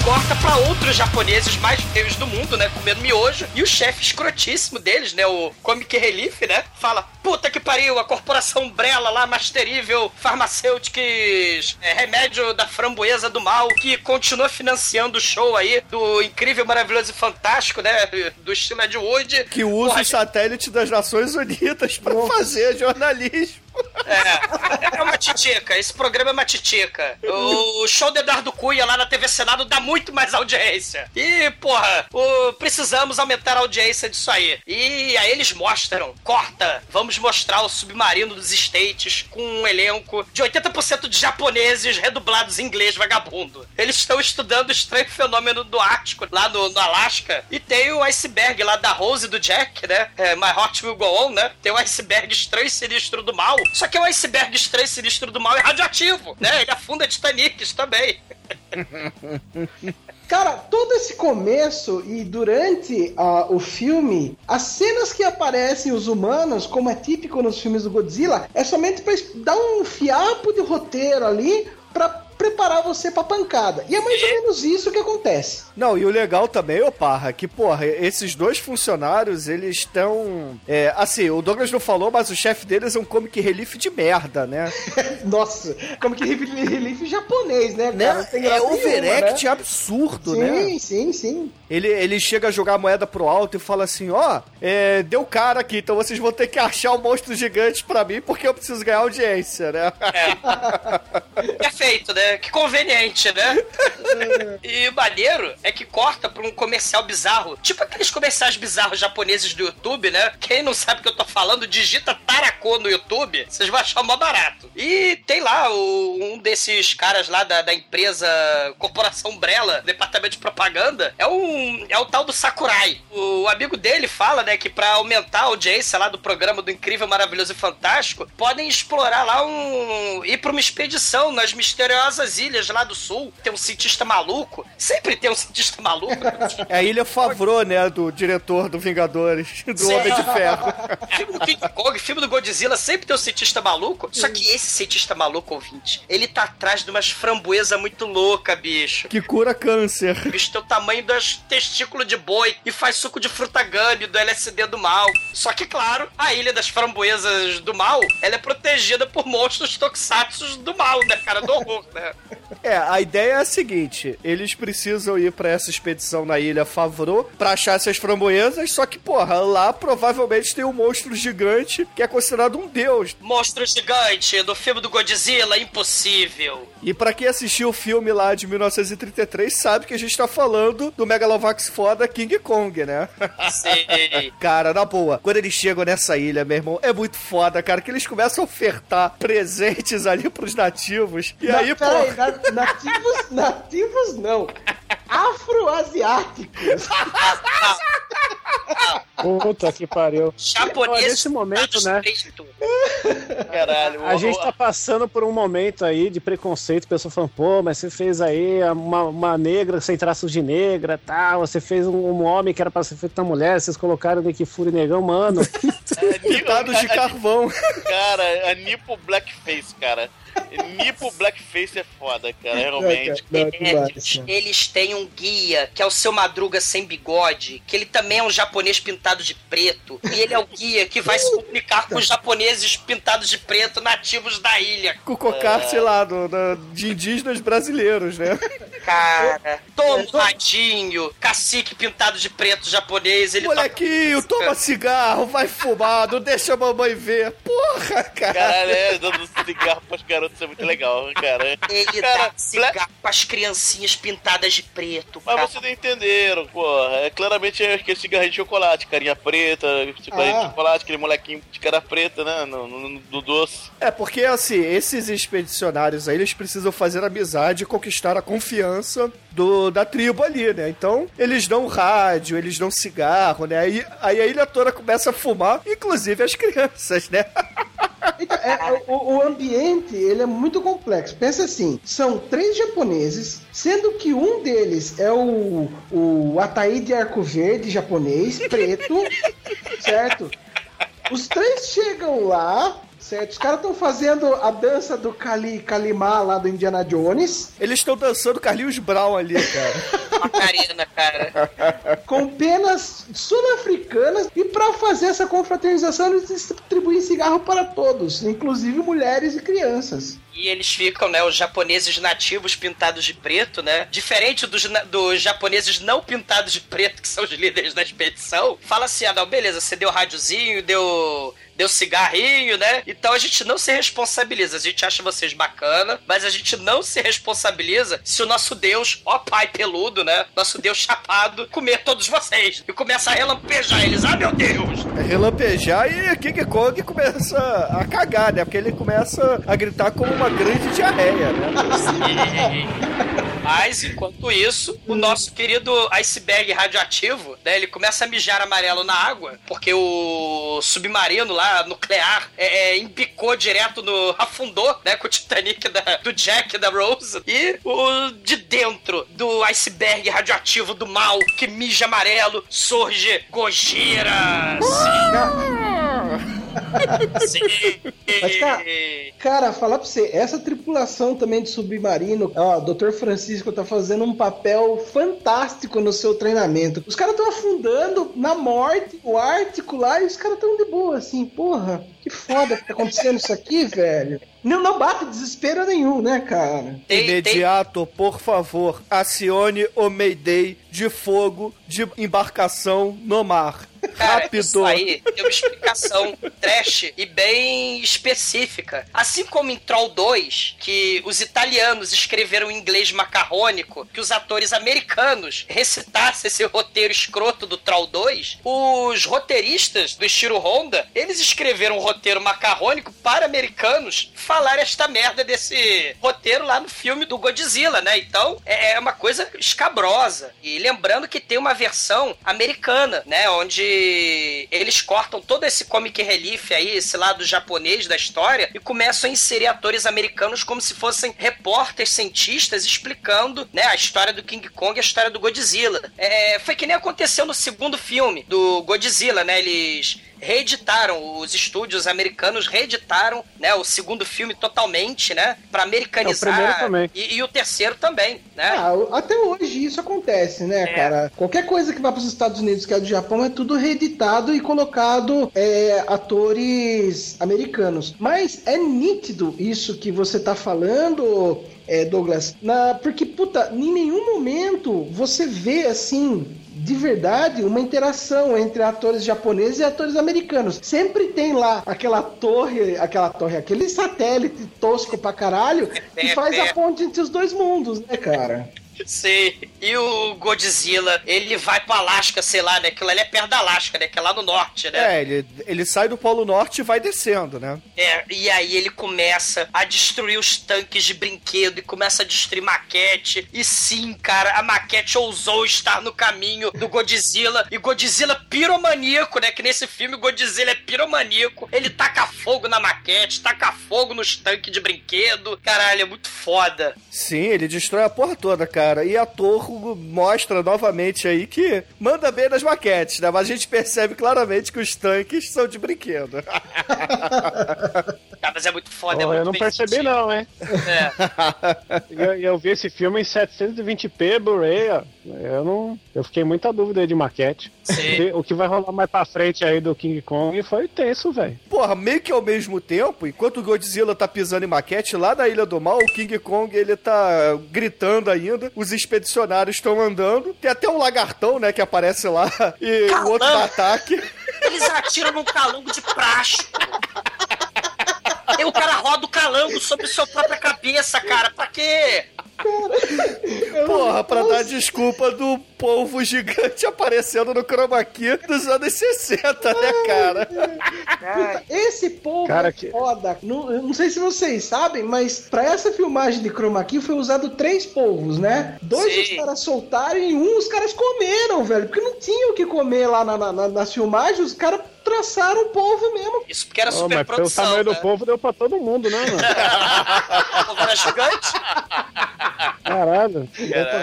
Corta pra outros japoneses mais feios do mundo, né? Comendo miojo. E o chefe escrotíssimo deles, né? O Comic Relief, né? Fala: puta que pariu, a corporação Umbrella lá, Masterível Farmacêuticos, é, remédio da framboesa do mal, que continua financiando o show aí do incrível, maravilhoso e fantástico, né? Do estilo Ed Wood. Que usa Porra, o satélite das Nações Unidas pra fazer jornalismo. É, é uma titica. Esse programa é uma titica. O show de Eduardo Cunha lá na TV Senado dá muito mais audiência. E, porra, o- precisamos aumentar a audiência disso aí. E aí eles mostram, corta, vamos mostrar o submarino dos States com um elenco de 80% de japoneses redublados em inglês vagabundo. Eles estão estudando o estranho fenômeno do Ártico, lá no, no Alasca. E tem o iceberg lá da Rose e do Jack, né? É, My Heart Will Go On, né? Tem o iceberg estranho e sinistro do mal. Só que o iceberg estranho e sinistro do mal é radioativo, né? Ele afunda Titanics também. Cara, todo esse começo e durante ah, o filme, as cenas que aparecem os humanos, como é típico nos filmes do Godzilla, é somente es- dar um fiapo de roteiro ali pra preparar você pra pancada. E é mais ou menos isso que acontece. Não, e o legal também, ô Parra, que, porra, esses dois funcionários, eles estão. É, assim, o Douglas não falou, mas o chefe deles é um comic relief de merda, né? Nossa, que relief, japonês, né, cara? Não tem É overact né? absurdo, Sim, né? sim, sim. Ele, ele chega a jogar a moeda pro alto e fala assim: Ó, é, deu cara aqui, então vocês vão ter que achar um monstro gigante pra mim porque eu preciso ganhar audiência, né? Perfeito, né? É, que conveniente, né? e o maneiro é que corta pra um comercial bizarro. Tipo aqueles comerciais bizarros japoneses do YouTube, né? Quem não sabe o que eu tô falando, digita Tarako no YouTube, vocês vão achar mó barato. E tem lá o- um desses caras lá da, da empresa Corporação Umbrella, departamento de propaganda, é um é o tal do Sakurai. O amigo dele fala, né, que pra aumentar a audiência lá do programa do Incrível, Maravilhoso e Fantástico, podem explorar lá um ir pra uma expedição nas misteriosas ilhas lá do sul. Tem um cientista maluco, sempre tem um cientista maluco. É a Ilha Favreau, né? Do diretor do Vingadores, do Sim. Homem de Ferro. filme do King Kong, filme do Godzilla, sempre tem um cientista maluco. Só que esse cientista maluco, ouvinte, ele tá atrás de umas framboesas muito louca, bicho. Que cura câncer. O bicho tem o tamanho dos testículos de boi e faz suco de fruta gummy do LSD do mal. Só que, claro, a ilha das framboesas do mal, ela é protegida por monstros toxatsus do mal, né, cara? Do horror, né? É, a ideia é a seguinte: eles precisam ir pra essa expedição na Ilha Favreau pra achar essas framboesas, só que, porra, lá provavelmente tem um monstro gigante que é considerado um deus. Monstro gigante do filme do Godzilla, impossível. E pra quem assistiu o filme lá de 1933, sabe que a gente tá falando do Megalovax foda King Kong, né? Sei. Cara, na boa, quando eles chegam nessa ilha, meu irmão, é muito foda, cara, que eles começam a ofertar presentes ali pros nativos. E aí, pô. peraí, na- nativos, nativos não. Afro-asiáticos. Puta que pariu. Japonês. Nesse momento, né? Caralho. A gente tá passando por um momento aí de preconceito, pessoa falando, pô, mas você fez aí uma, uma negra sem traços de negra, tal, você fez um, um homem que era pra ser feito uma mulher, vocês colocaram Nick Fury negão, mano. é, Pitados de a- carvão. Cara, a Nipo Blackface, cara. Nipo Blackface é foda, cara, realmente. Não, não, demais, Eles, cara. eles têm um guia, que é o seu Madruga sem bigode, que ele também é um japonês pintado de preto. E ele é o guia que vai se comunicar com os japoneses pintados de preto nativos da ilha. Com o cocar, sei lá, do, da- de indígenas brasileiros, né? Cara, tomadinho, cacique pintado de preto japonês, ele Molequinho, toma cigarro, vai fumar, não deixa a mamãe ver. Porra, cara. Caralho, é, dando cigarro pros garotos é muito legal, cara. Ele Cara, dá cigarro com as criancinhas pintadas de preto. Mas cara. vocês não entenderam, porra. É claramente aquele cigarrinho de chocolate, carinha preta, cigarrinho Ah. de chocolate, aquele molequinho de cara preta, né? No, no, no- do doce. É, porque assim, esses expedicionários aí, eles precisam fazer amizade e conquistar a confiança do, da tribo ali, né? Então, eles dão rádio, eles dão cigarro, né? Aí, aí a ilha toda começa a fumar, inclusive as crianças, né? Então, é, o, o ambiente, ele é muito complexo. Pensa assim, são três japoneses, sendo que um deles é o, o Ataí de Arco Verde japonês, preto, certo? Os três chegam lá, certo? Os caras estão fazendo a dança do Kali, Kalimá lá do Indiana Jones, Eles estão dançando Carlinhos Brown ali, cara. Macarena, cara. com penas sul-africanas, e para fazer essa confraternização, eles distribuem cigarro para todos, inclusive mulheres e crianças. E eles ficam, né, os japoneses nativos pintados de preto, né? Diferente dos, dos japoneses não pintados de preto, que são os líderes da expedição. Fala assim, ah, não, beleza, você deu rádiozinho, deu... Deu cigarrinho, né? Então a gente não se responsabiliza. A gente acha vocês bacana, mas a gente não se responsabiliza se o nosso Deus, ó pai peludo, né? Nosso Deus chapado, comer todos vocês. E começa a relampejar eles. Ah, meu Deus! É relampejar e King Kong começa a cagar, né? Porque ele começa a gritar como uma grande diarreia, né? Mas, enquanto isso, o nosso querido iceberg radioativo, né, ele começa a mijar amarelo na água, porque o submarino lá, nuclear, é, é, embicou direto no... afundou, né, com o Titanic da- do Jack e da Rose. E o de dentro do iceberg radioativo do mal, que mija amarelo, surge Gojira! Sim! Mas, cara, Cara, falar pra você, essa tripulação também de submarino, ó, o Dr. Francisco tá fazendo um papel fantástico no seu treinamento. Os caras estão afundando na morte, o Ártico lá, e os caras tão de boa, assim, porra, que foda que tá acontecendo isso aqui, velho. Não, não bate desespero nenhum, né, cara? Tem- tem- Imediato, por favor, acione o Mayday de fogo de embarcação no mar. Cara, Rápido. isso aí tem uma explicação trash e bem específica. Assim como em Troll 2, que os italianos escreveram em inglês macarrônico, que os atores americanos recitassem esse roteiro escroto do Troll 2, os roteiristas do Shiro Honda, eles escreveram um roteiro macarrônico para americanos falar esta merda desse roteiro lá no filme do Godzilla, né? Então, é é uma coisa escabrosa. E lembrando que tem uma versão americana, né? Onde eles cortam todo esse comic relief aí, esse lado japonês da história, e começam a inserir atores americanos como se fossem repórteres, cientistas, explicando, né, a história do King Kong e a história do Godzilla. É, foi que nem aconteceu no segundo filme do Godzilla, né? Eles reeditaram, os estúdios americanos reeditaram, né, o segundo filme totalmente, né, para americanizar. É, o primeiro também. E, e o terceiro também, né? Ah, até hoje isso acontece, né, É. cara? Qualquer coisa que vá para os Estados Unidos que é do Japão é tudo reeditado e colocado é, atores americanos. Mas é nítido isso que você tá falando, é, Douglas, na, porque, puta, em nenhum momento você vê assim. De verdade, uma interação entre atores japoneses e atores americanos. Sempre tem lá aquela torre, aquela torre, aquele satélite tosco pra caralho que É, faz é. a ponte entre os dois mundos, né, cara? Sim. E o Godzilla, ele vai pro Alasca, sei lá, né? Aquilo ali é perto da Alasca, né? Que é lá no norte, né? É, ele, ele sai do Polo Norte e vai descendo, né? É, e aí ele começa a destruir os tanques de brinquedo e começa a destruir maquete. E sim, cara, a maquete ousou estar no caminho do Godzilla. E Godzilla piromaníaco, né? Que nesse filme o Godzilla é piromaníaco. Ele taca fogo na maquete, taca fogo nos tanques de brinquedo. Caralho, é muito foda. Sim, ele destrói a porra toda, cara. E a Torre mostra novamente aí que manda bem nas maquetes, né? Mas a gente percebe claramente que os tanques são de brinquedo. Cara, mas é muito foda. é Pô, muito eu não percebi feito. não, hein? É. Eu, eu vi esse filme em 720p Blu-ray, ó. Eu não. Eu fiquei muita dúvida aí de maquete. Sim. O que vai rolar mais pra frente aí do King Kong foi tenso, velho. Porra, meio que ao mesmo tempo, enquanto o Godzilla tá pisando em maquete, lá na Ilha do Mal, o King Kong ele tá gritando ainda, os expedicionários estão andando, tem até um lagartão, né, que aparece lá, e o outro dá ataque. Eles atiram num calango de plástico. E o cara roda o calango sobre sua própria cabeça, cara. Pra quê? Porra, pra dar desculpa do polvo gigante aparecendo no chroma key dos anos 60, né, cara? Esse povo Cara, é que- foda. Não, não sei se vocês sabem, mas pra essa filmagem de chroma key foi usado três polvos, né? Dois Sim. os caras soltaram e um os caras comeram, velho. Porque não tinha o que comer lá na, na, na, nas filmagens, os caras traçaram o polvo mesmo. Isso porque era Ô, super mas pelo produção. tamanho né? do povo deu pra todo mundo, né, mano? O povo era gigante. Caralho.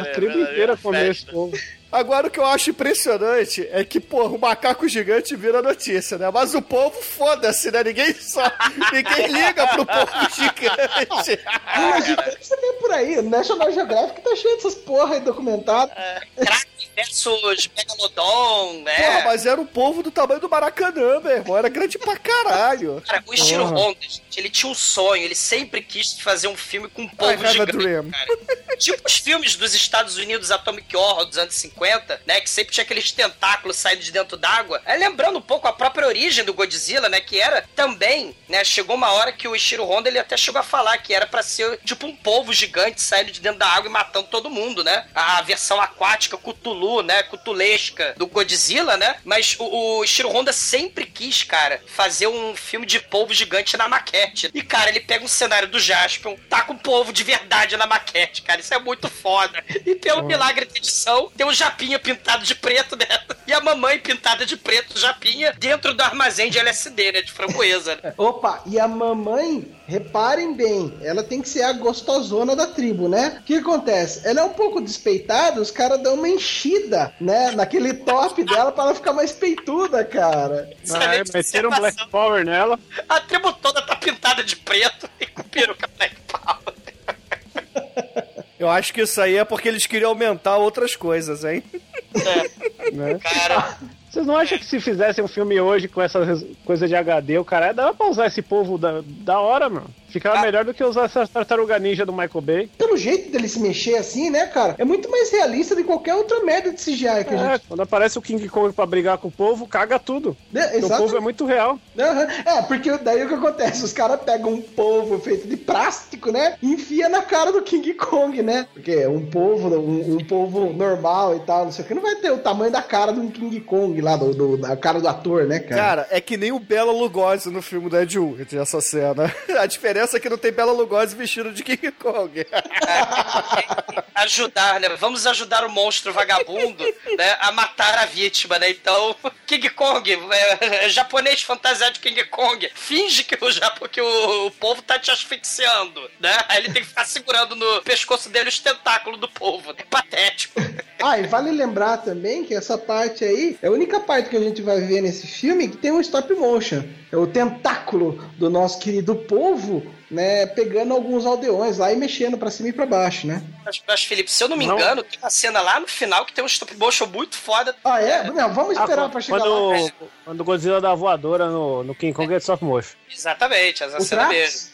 A tribo é inteira verdadeira comer esse povo. Agora o que eu acho impressionante é que, porra, o macaco gigante vira notícia, né? Mas o povo, foda-se, né? Ninguém só. Ninguém liga pro povo gigante. Ah, gigante você vê por aí. O National Geographic tá cheio dessas porra aí documentado. Crack versus Megalodon, né? Porra, mas era o povo do tamanho do Maracanã, meu irmão. Era grande pra caralho. Cara, o Ishiro Porra. Honda, gente, ele tinha um sonho, ele sempre quis fazer um filme com um povo have a gigante, dream. cara. Tipo os filmes dos Estados Unidos Atomic Horror dos anos 50, né, que sempre tinha aqueles tentáculos saindo de dentro d'água. É lembrando um pouco a própria origem do Godzilla, né, que era também, né, chegou uma hora que o Ishiro Honda, ele até chegou a falar que era pra ser tipo um polvo gigante saindo de dentro da água e matando todo mundo, né? A versão aquática, Cthulhu, né, cutulesca do Godzilla, né? Mas o, o Ishiro Honda sempre quis, cara, fazer um filme de polvo gigante na maquete. E, cara, ele pega um cenário do Jaspion, tá com polvo de verdade na maquete, cara. Isso é muito foda. E pelo milagre da edição, tem um Japinha pintado de preto dentro. E a mamãe pintada de preto, Japinha, dentro do armazém de LSD, né? De framboesa. né? Opa, e a mamãe, reparem bem, ela tem que ser a gostosona da tribo, né? O que acontece? Ela é um pouco despeitada, os caras dão uma enchida, né? Naquele top dela pra ela ficar mais peituda, cara. Ah, Excelente meteram um observação. Black Power nela. A tribo toda tá pintada de preto e com peruca Black Power. Eu acho que isso aí é porque eles queriam aumentar outras coisas, hein? Né? Cara, Vocês não acham que se fizessem um filme hoje com essa coisa de HD, o cara dava pra usar esse povo da, da hora, mano? Ficava Ah. melhor do que usar essa tartaruga ninja do Michael Bay. Pelo jeito dele se mexer assim, né, cara? É muito mais realista do que qualquer outra merda de CGI que a É, gente. quando aparece o King Kong pra brigar com o povo, caga tudo. Porque o povo é muito real. Aham. É, porque daí o que acontece? Os caras pegam um polvo feito de plástico, né? E enfia na cara do King Kong, né? Porque um polvo, um, um polvo normal e tal, não sei o que, não vai ter o tamanho da cara do King Kong lá, do, do- da cara do ator, né, cara? Cara, é que nem o Bela Lugosi no filme do Ed Wood, essa cena. A diferença é que não tem Bela Lugosi vestido de King Kong. ajudar, né? Vamos ajudar o monstro vagabundo, né? A matar a vítima, né? Então, King Kong, é, é japonês fantasiado de King Kong, finge que o, Japo, que o, o povo tá te asfixiando, né? Aí ele tem que ficar segurando no pescoço dele os tentáculos do povo. É patético. Ah, e vale lembrar também que essa parte aí é a única parte que a gente vai ver nesse filme que tem um stop motion. É o tentáculo do nosso querido povo, né, pegando alguns aldeões lá e mexendo pra cima e pra baixo, né? Mas, mas, Felipe, se eu não me Não. engano, tem uma cena lá no final que tem um stop motion muito foda. Ah, é? Não, vamos esperar Ah, pra chegar quando, lá. quando o Godzilla dá voadora no, no King Kong é de soft motion. Exatamente, essa O cena mesmo.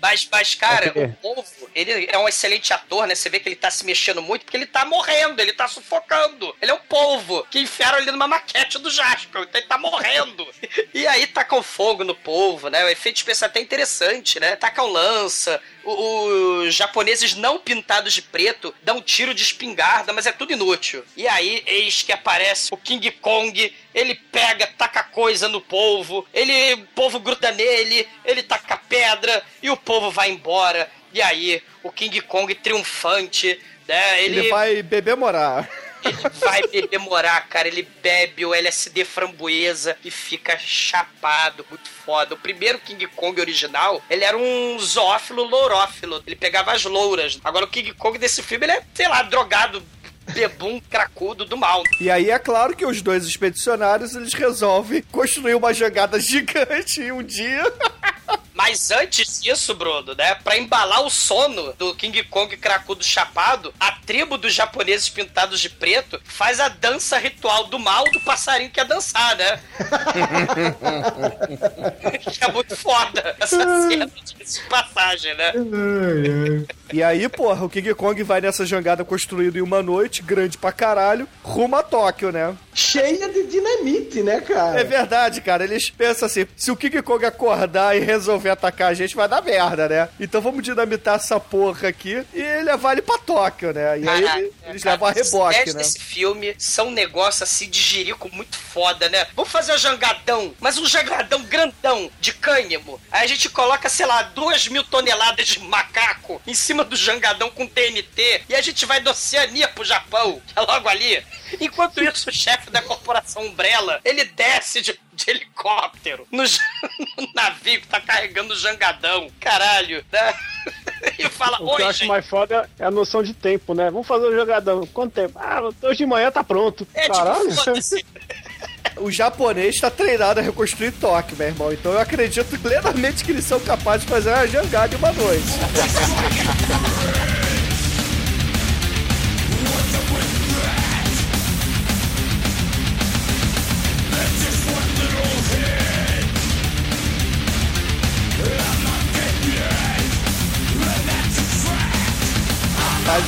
Mas, mas, cara, É. o povo, ele é um excelente ator, né? Você vê que ele tá se mexendo muito porque ele tá morrendo, ele tá sufocando. Ele é um polvo que enfiaram ali numa maquete do Jasper, então ele tá morrendo. E aí tacam fogo no polvo, né? O efeito especial é até interessante, né? Tacam lança. Os japoneses não pintados de preto dão um tiro de espingarda, mas é tudo inútil. E aí, eis que aparece o King Kong, ele pega, taca coisa no polvo, ele, o povo gruda nele, ele taca pedra e o povo vai embora. E aí, o King Kong triunfante, né? Ele vai beber morar. Ele vai demorar, cara. Ele bebe o LSD framboesa e fica chapado. Muito foda. O primeiro King Kong original, ele era um zoófilo lourófilo. Ele pegava as louras. Agora o King Kong desse filme, ele é, sei lá, drogado, bebum, cracudo do mal. E aí é claro que os dois expedicionários eles resolvem construir uma jangada gigante em um dia. Mas antes disso, Bruno, né? Pra embalar o sono do King Kong cracudo chapado, a tribo dos japoneses pintados de preto faz a dança ritual do mal do passarinho que quer dançar, né? que é muito foda essa cena de passagem, né? E aí, porra, o King Kong vai nessa jangada construída em uma noite, grande pra caralho, rumo a Tóquio, né? Cheia de dinamite, né, cara? É verdade, cara. Eles pensam assim: se o King Kong acordar e resolver atacar a gente, vai dar merda, né? Então vamos dinamitar essa porra aqui e levar ele pra Tóquio, né? E aí Caraca, eles cara, levam a os reboque, sets né? desse filme são um negócio assim de jirico muito foda, né? Vamos fazer um jangadão, mas um jangadão grandão de cânhamo. Aí a gente coloca, sei lá, duas mil toneladas de macaco em cima do jangadão com TNT e a gente vai da Oceania pro Japão, que é logo ali. Enquanto isso, o chefe da corporação Umbrella, ele desce de, de helicóptero no, no navio que tá carregando o jangadão. Caralho, né? E fala, O que eu acho gente. mais foda é a noção de tempo, né? Vamos fazer o jogadão. Quanto tempo? Ah, hoje de manhã tá pronto. É Caralho. tipo. O japonês tá treinado a reconstruir Tóquio, meu irmão. Então eu acredito plenamente que eles são capazes de fazer uma jangada em uma noite.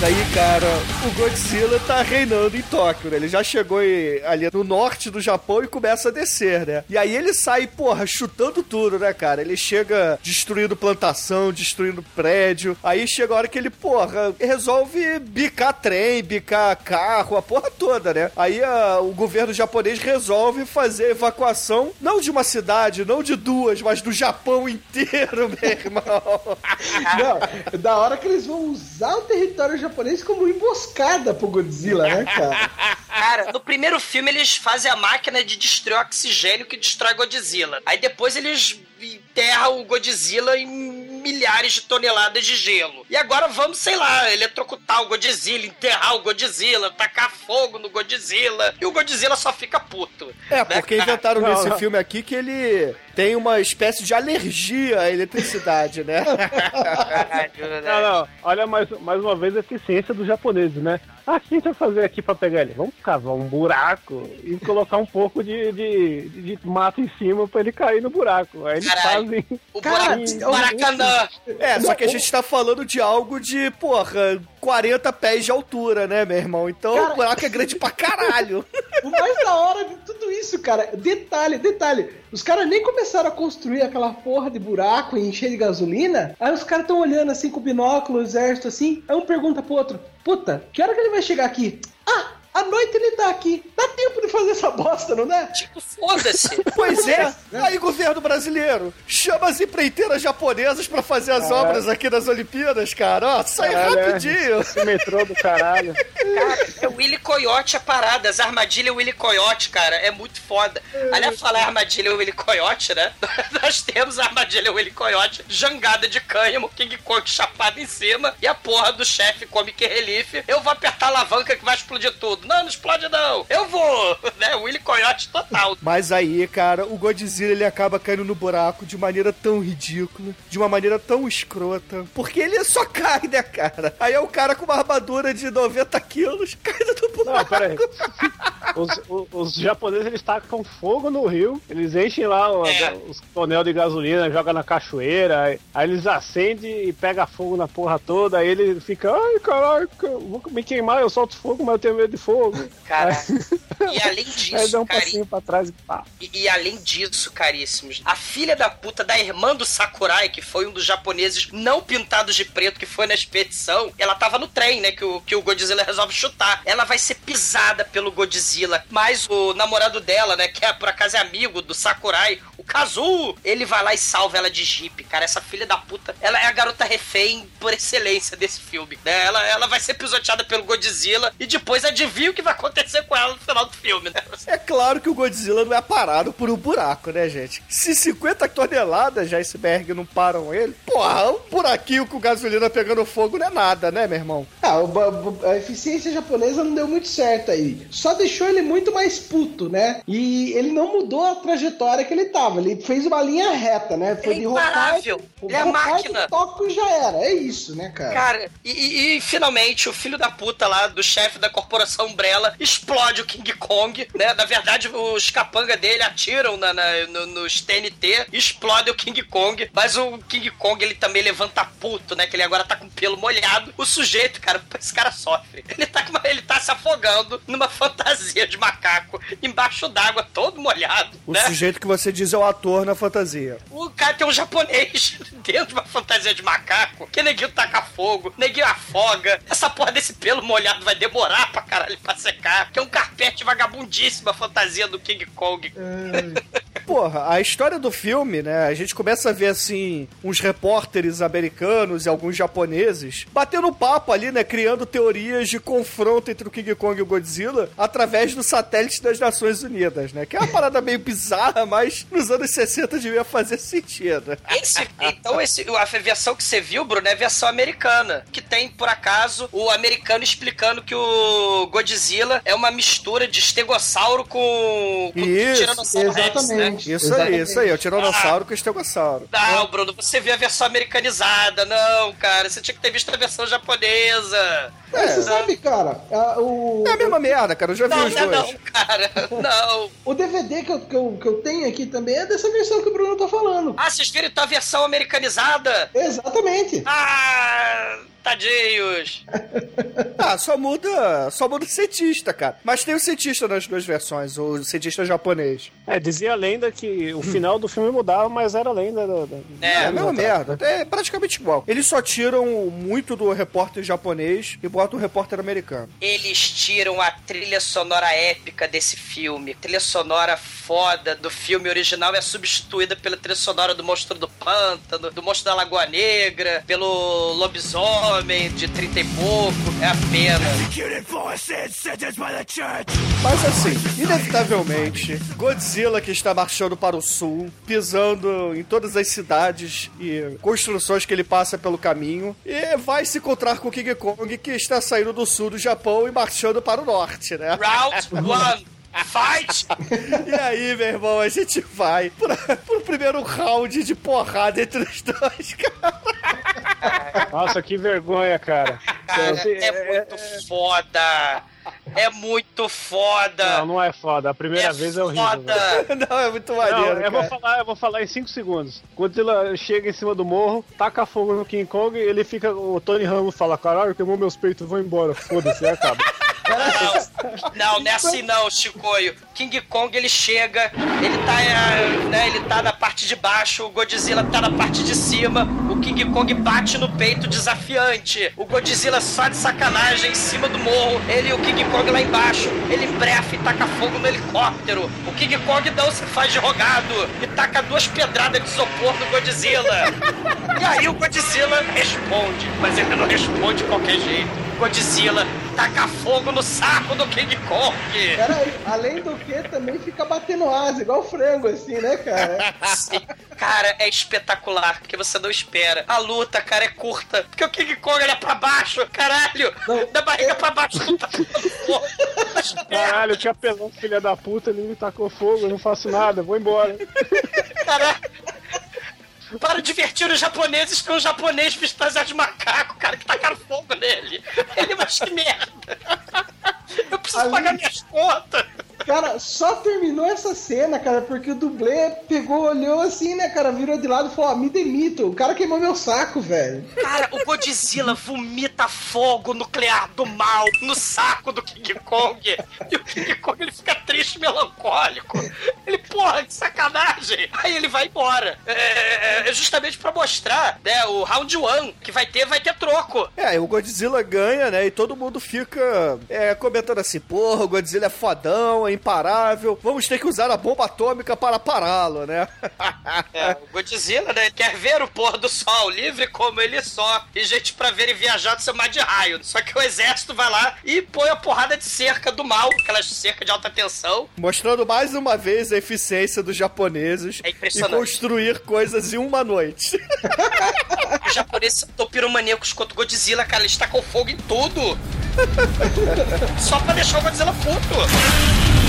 Aí, cara, o Godzilla tá reinando em Tóquio, né? Ele já chegou ali no norte do Japão e começa a descer, né? E aí ele sai, porra, chutando tudo, né, cara? Ele chega destruindo plantação, destruindo prédio. Aí chega a hora que ele, porra, resolve bicar trem, bicar carro, a porra toda, né? Aí a- o governo japonês resolve fazer a evacuação, não de uma cidade, não de duas, mas do Japão inteiro, meu irmão. Não, da hora que eles vão usar o território japonês como emboscada pro Godzilla, né, cara? Cara, no primeiro filme eles fazem a máquina de destruir oxigênio que destrói Godzilla. Aí depois eles enterram o Godzilla em milhares de toneladas de gelo. E agora vamos, sei lá, eletrocutar o Godzilla, enterrar o Godzilla, tacar fogo no Godzilla. E o Godzilla só fica puto. É, né, porque cara? inventaram Não, nesse não. filme aqui que ele tem uma espécie de alergia à eletricidade, né? Não, não. Olha mais, mais uma vez a eficiência dos japoneses, né? Ah, o que a gente vai fazer aqui pra pegar ele? Vamos cavar um buraco e colocar um pouco de, de, de mato em cima pra ele cair no buraco. Aí eles Caralho. fazem. O buraco, Maracanã. É, só que a gente tá falando de algo de, porra, 40 pés de altura, né, meu irmão? Então Cara- o buraco é grande pra caralho. O mais da hora de tudo isso, cara, detalhe, detalhe. Os caras nem começaram a construir aquela porra de buraco e encher de gasolina. Aí os caras estão olhando assim com o binóculo, o exército assim. Aí um pergunta pro outro: Puta, que hora que ele vai chegar aqui? Ah, à noite ele tá aqui. Dá tempo de fazer essa bosta, não dá? Tipo, foda-se. Pois é. Aí, governo brasileiro, chama as empreiteiras japonesas pra fazer as obras aqui nas Olimpíadas, cara. Ó, sai Caralho, é. rapidinho. Esse metrô do caralho. Cara, é o Willy Coyote a parada. As armadilhas Willy Coyote, cara, é muito foda. Aliás, falar armadilha Willy Coyote, né? Nós temos a armadilha Willy Coyote, jangada de cânhamo, King Kong chapado em cima e a porra do chefe Comic Relief. Eu vou apertar a alavanca que vai explodir tudo. Não, não explode não. Eu vou. Né? Willy Coyote total. Mas aí, cara, o Godzilla ele acaba caindo no buraco de maneira tão ridícula, de uma maneira tão escrota, porque ele só cai, né, cara? Aí é o cara com uma armadura de 90 quilos caindo no buraco. Não, pera aí. Os, os, os japoneses eles tacam fogo no rio, eles enchem lá o- É. os tonel de gasolina, jogam na cachoeira, aí, aí eles acendem e pega fogo na porra toda, aí ele fica, ai caraca, eu vou me queimar, eu solto fogo, mas eu tenho medo de fogo. Cara, e além Aí disso, dá um passinho pra trás e pá. E, e além disso, caríssimos, a filha da puta da irmã do Sakurai, que foi um dos japoneses não pintados de preto que foi na expedição, ela tava no trem, né? Que o, que o Godzilla resolve chutar. Ela vai ser pisada pelo Godzilla. Mas o namorado dela, né? Que é por acaso é amigo do Sakurai, o Kazu, ele vai lá e salva ela de jipe, cara. Essa filha da puta, ela é a garota refém por excelência desse filme. Né? Ela, ela vai ser pisoteada pelo Godzilla e depois adivinha o que vai acontecer com ela no final do filme, né? É claro que o Godzilla não é parado por um buraco, né, gente? Se 50 toneladas de iceberg não param ele, porra, um buraquinho com gasolina pegando fogo não é nada, né, meu irmão? Ah, a eficiência japonesa não deu muito certo aí. Só deixou ele muito mais puto, né? E ele não mudou a trajetória que ele tava. Ele fez uma linha reta, né? Foi Ele é de imparável. Ele é a máquina. Tóquio já era. É isso, né, cara? Cara, e, e- e, finalmente o filho da puta lá, do chefe da corporação Umbrella, explode o King Kong, né? Na verdade, os capanga dele atiram na, na- no- nos TNT, explode o King Kong, mas o King Kong ele também levanta puto, né? Que ele agora tá com pelo molhado. O sujeito, cara, esse cara sofre. Ele tá, com uma- ele tá se afogando numa fantasia de macaco, embaixo d'água, todo molhado, O né? sujeito que você diz é o ator na fantasia. O cara tem um japonês dentro de uma fantasia de macaco, que neguinho taca fogo, neguinho afoga. Essa porra desse pelo molhado vai demorar pra caralho pra secar. Que é um carpete vagabundíssimo a fantasia do King Kong. Porra, a história do filme, né? A gente começa a ver assim uns repórteres americanos e alguns japoneses batendo papo ali, né? Criando teorias de confronto entre o King Kong e o Godzilla através do satélite das Nações Unidas, né? Que é uma parada meio bizarra, mas nos anos 60 devia fazer sentido. Esse, então, esse, a versão que você viu, Bruno, é a versão americana. Que tem, por acaso, o americano explicando que o Godzilla é uma mistura de estegossauro com, com Isso, tiranossauro rex, né? Exatamente. Isso exatamente. aí, isso aí, é o tiranossauro com o estegossauro. Não, Bruno, você viu a versão americanizada. Não, cara, você tinha que ter visto a versão japonesa. Mas você sabe, cara, a- o, É a mesma merda, cara, eu já vi Não, os não, dois. não, cara. Não. o DVD que eu, que, eu, que eu tenho aqui também é dessa versão que o Bruno tá falando. Ah, vocês viram então a versão americanizada? Exatamente. Ah, tadinhos. Ah, só muda, só muda o cientista, cara. Mas tem o cientista nas duas versões, o cientista japonês. É, dizia a lenda que o final do filme mudava, mas era a lenda da. da- É, É, a mesma merda. É praticamente igual. Eles só tiram muito do repórter japonês e botam o repórter americano. Eles tiram a trilha sonora épica desse filme. A trilha sonora foda do filme original é substituída pela trilha sonora do Monstro do Pântano, do Monstro da Lagoa Negra, pelo Lobisomem de 30 e pouco. É a pena. Mas assim, inevitavelmente, Godzilla que está marchando para o sul, pisando em todas as cidades e construções que ele passa pelo caminho, e vai se encontrar com King Kong que está saindo do sul do Japão e marchando para o norte, né? Round 1. Fight! E aí, meu irmão, a gente vai pra, pro primeiro round de porrada entre os dois, cara. Nossa, que vergonha, cara. Cara, Assim, é muito foda! É muito foda! Não, não é foda. A primeira é vez é horrível. foda! Não, é muito Não, maneiro, eu vou falar, eu vou falar em 5 segundos. Quando ela chega em cima do morro, taca fogo no King Kong, ele fica. O Tony Ramos fala: caralho, queimou meus peitos, vou embora. Foda-se, e acaba. Não, não é assim não, Chicoio. King Kong ele chega, ele tá, é, né, ele tá na parte de baixo, o Godzilla tá na parte de cima, o King Kong bate no peito desafiante. O Godzilla só de sacanagem em cima do morro, ele e o King Kong lá embaixo, ele brefa e taca fogo no helicóptero. O King Kong não se faz de rogado e taca duas pedradas de isopor no Godzilla. E aí o Godzilla responde, mas ele não responde de qualquer jeito. Godzilla taca fogo no saco do King Kong. Cara, além do que, também fica batendo asa, igual frango, assim, né, cara? Sim. Cara, é espetacular, porque você não espera. A luta, cara, é curta. Porque o King Kong ele é pra baixo, caralho! Não, da barriga pra baixo não tá fogo. Caralho, que apelão, filha da puta, ele me tacou fogo, eu não faço nada, vou embora. Caralho! Para divertir os japoneses com o japonês fantasiado de macaco, cara, que tacaram fogo nele. Ele, mas que merda! Eu preciso Ali- pagar minhas contas! Cara, só terminou essa cena, cara, porque o dublê pegou, olhou assim, né, cara, virou de lado e falou, ó, me demito. O cara queimou meu saco, velho. Cara, o Godzilla vomita fogo nuclear do mal no saco do King Kong. E o King Kong ele fica triste, melancólico. Ele, porra, que sacanagem. Aí ele vai embora. É, é justamente pra mostrar, né, o round one, que vai ter, vai ter troco. É, o Godzilla ganha, né? E todo mundo fica é, comentando assim: porra, o Godzilla é fodão, é imparável. Vamos ter que usar a bomba atômica para pará-lo, né? É, o Godzilla, né, ele quer ver o pôr do sol, livre como ele só. E gente pra ver e viajar do seu mar de raio. Só que o exército vai lá e põe a porrada de cerca do mal, aquelas cerca de alta tensão. Mostrando mais uma vez a eficiência dos japoneses É e construir coisas em uma noite. Os japoneses são piromaníacos contra o Godzilla, cara. Eles tacam fogo em tudo. Só pra deixar o Godzilla puto.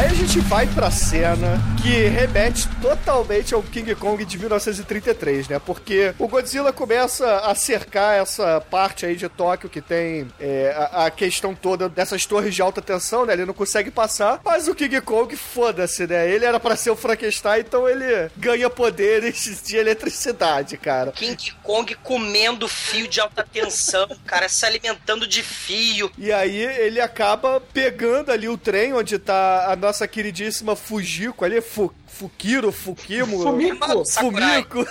Aí a gente vai pra cena que remete totalmente ao King Kong de 1933, né? Porque o Godzilla começa a cercar essa parte aí de Tóquio que tem é, a, a questão toda dessas torres de alta tensão, né? Ele não consegue passar, mas o King Kong, foda-se, né? Ele era pra ser o Frankenstein, então ele ganha poderes de eletricidade, cara. King Kong comendo fio de alta tensão, cara, se alimentando de fio. E aí ele acaba pegando ali o trem onde tá a nossa queridíssima Fujiko ali, Fu, Fukiro, Fukimo. Fumico. Sakurai. Fumico.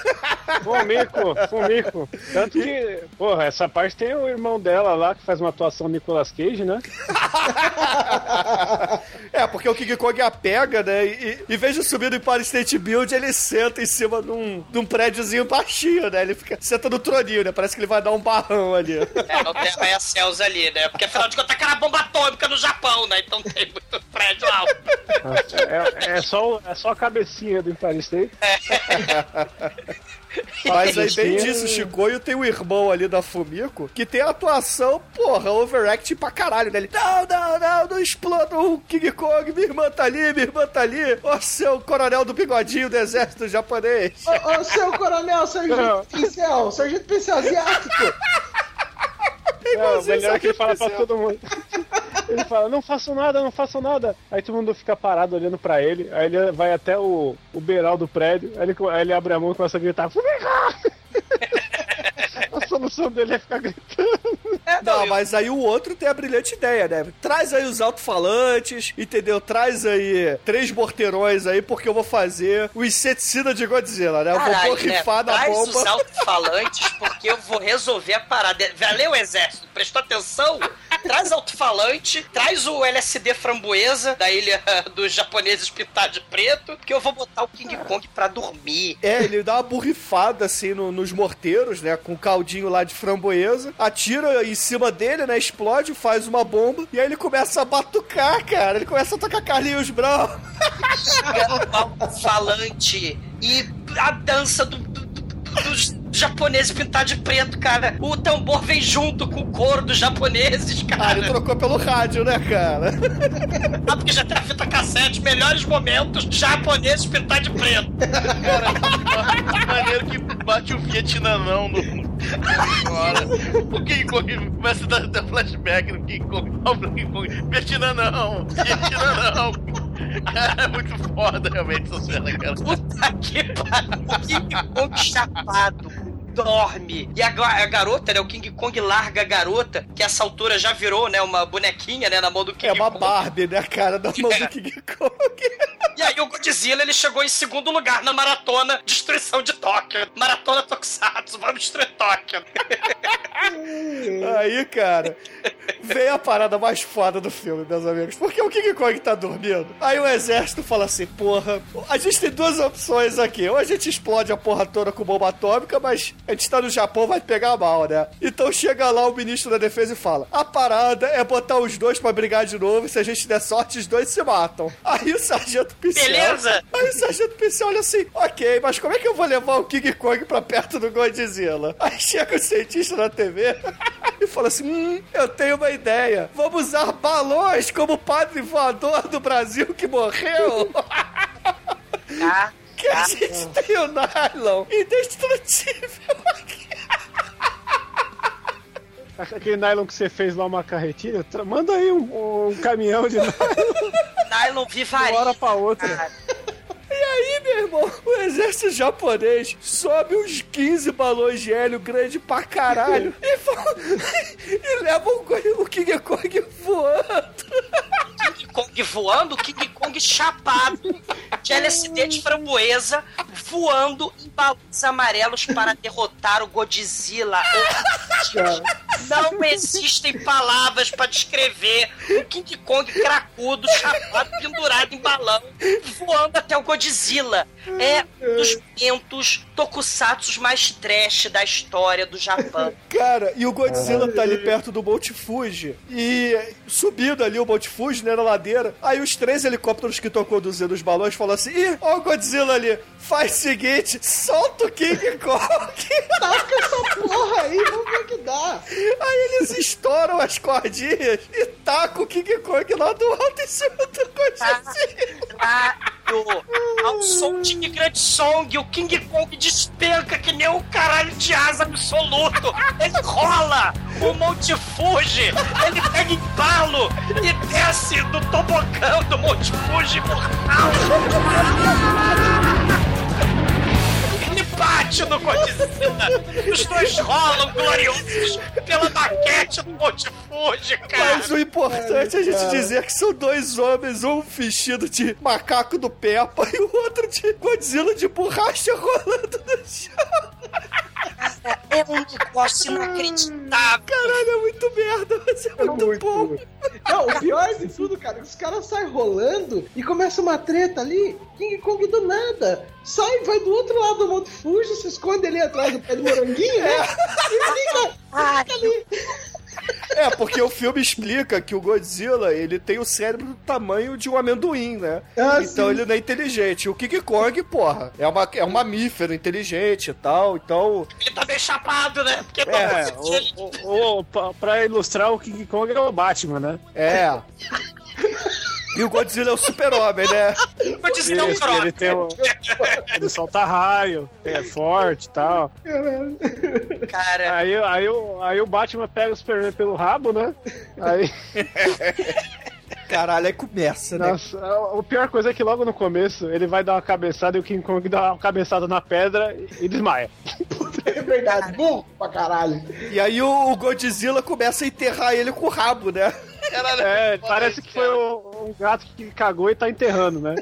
Fumico, Fumico. Tanto que, porra, essa parte tem o irmão dela lá que faz uma atuação Nicolas Cage, né? é, porque o King Kong a pega, né? E e em vez de subir no Empire State Build, ele senta em cima de um, de um prédiozinho baixinho, né? Ele fica, senta no troninho, né? Parece que ele vai dar um barrão ali. É, não tem arranha-céus ali, né? Porque afinal de contas, aquela bomba atômica no Japão, né? Então tem muito prédio alto. É, é só, o- é só a cabecinha do Empire State. Mas aí, bem disso, o Chicoio tem o irmão ali da Fumiko, que tem a atuação, porra, overact pra caralho, né? Ele, não, não, não, não exploda o King Kong, minha irmã tá ali, minha irmã tá ali. Ó, seu coronel do bigodinho do exército japonês. Ô, ô, seu coronel, sargento pincel, sargento pincel asiático. Não, igualzinho melhor é que ele fala pra Pincel. todo mundo. Ele fala, não faço nada, não faço nada. Aí todo mundo fica parado olhando pra ele. Aí ele vai até o, o beiral do prédio. Aí ele, aí ele abre a mão e começa a gritar: Fumiga! Solução dele é ficar gritando. Não, eu- mas aí o outro tem a brilhante ideia, né? Traz aí os alto-falantes, entendeu? Traz aí três morteirões aí, porque eu vou fazer o inseticida de Godzilla, né? Eu vou Caralho, né? borrifar na Traz os bomba. alto-falantes porque eu vou resolver a parada. Valeu, exército? Prestou atenção? Traz alto-falante, traz o LSD framboesa da ilha dos japoneses pintados de preto, que eu vou botar o King Kong pra dormir. É, ele dá uma borrifada assim no- nos morteiros, né? Com um caldinho lá de framboesa, atira em cima dele, né? Explode, faz uma bomba, e aí ele começa a batucar, cara. Ele começa a tocar Carlinhos Brown. Chega o alto-falante e a dança do- do- do- dos japoneses pintados de preto, cara. O tambor vem junto com o coro dos japoneses, Ah, cara. ele trocou pelo rádio, né, cara? Ah, porque já tem a fita cassete, melhores momentos, japoneses pintados de preto. Cara, maneiro que bate o Vietnã não no. Agora. O King Kong começa a dar, flashback no King Kong. Ó, o King Kong. Vietnã não! Vietnã não! Cara, é muito foda realmente essa cena, cara. Puta que pariu. O King Kong chapado. Dorme. E a, a garota, né? O King Kong larga a garota, que essa altura já virou, né? Uma bonequinha, né? Na mão do King É uma Kong. Barbie, né, cara, da mão É. do King Kong. E aí o Godzilla, ele chegou em segundo lugar na maratona Destruição de Tóquio. Maratona Tokusatsu, vamos destruir Tóquio. Aí, cara, vem a parada mais foda do filme, meus amigos. Porque o King Kong tá dormindo. Aí o exército fala assim: porra, a gente tem duas opções aqui. Ou a gente explode a porra toda com bomba atômica, mas a gente tá no Japão, vai pegar mal, né? Então chega lá o ministro da defesa e fala: a parada é botar os dois pra brigar de novo. E se a gente der sorte, os dois se matam. Aí o sargento Pincel. Beleza. Aí o sargento Pincel olha assim: ok, mas como é que eu vou levar o King Kong pra perto do Godzilla? Aí chega o cientista na TV e fala assim: hum, eu tenho uma ideia. Vamos usar balões como o padre voador do Brasil que morreu. Ah, que a gente tem o nylon indestrutível aqui. Aquele nylon que você fez lá, uma carretilha, manda aí um, um caminhão de nylon Nylon de Vivaria. uma hora pra outra. cara. Aí, meu irmão, o exército japonês sobe uns 15 balões de hélio grande pra caralho e, e levam o o King Kong voando. Kong voando, King Kong chapado de LSD de framboesa, voando em balões amarelos para derrotar o Godzilla. Não existem palavras para descrever o King Kong cracudo, chapado, pendurado em balão, voando até o Godzilla. É um dos momentos tokusatsu mais trash da história do Japão. Cara, e o Godzilla tá ali perto do Monte Fuji. E subindo ali o Monte Fuji, né, na ladeira. Aí os três helicópteros que estão conduzindo os balões falam assim: Ih, ó o Godzilla ali. Faz o seguinte, solta o King Kong. Taca essa porra aí, vamos ver o que dá. Aí eles estouram as cordinhas e tacam o King Kong lá do alto em cima do Godzilla. Caralho! Ao som de grande song, o King Kong despenca que nem um caralho de asa absoluto! Ele rola o Monte Fuji! Ele pega embalo e desce do tobogã do Monte Fuji mortal! Bate no Godzilla! Os dois rolam gloriosos pela maquete do Monte Fuji, cara! Mas o importante é a gente dizer que são dois homens, um vestido de macaco do Peppa e o outro de Godzilla de borracha rolando no chão. É um negócio inacreditável! Caralho, é muito merda, mas é muito, bom. Não, o pior de tudo, cara, os caras saem rolando e começa uma treta ali. King Kong do nada. Sai, vai do outro lado do Monte Fuji, se esconde ali atrás do pé do moranguinho, né? E fica, fica ali. É, porque o filme explica que o Godzilla, ele tem o cérebro do tamanho de um amendoim, né? Ah, então sim. ele não é inteligente. O King Kong, porra, é, uma, é um mamífero inteligente e tal, então... Ele tá bem chapado, né? Porque É, o, o, o- pra, pra ilustrar o King Kong é o Batman, né? É... E o Godzilla é o super-homem, né? vou dizer não, Ele, croc. ele tem o, ele solta raio, é forte e tal. Cara, Aí, aí, o, aí o Batman pega o Superman pelo rabo, né? Aí, Caralho, aí começa, né? nossa, a, a pior coisa é que logo no começo ele vai dar uma cabeçada e o King Kong dá uma cabeçada na pedra e, e desmaia. É verdade, burro pra caralho. E aí o, o Godzilla começa a enterrar ele com o rabo, né? Caralho, É, foda parece isso, que foi cara. o- um gato que cagou e tá enterrando, né?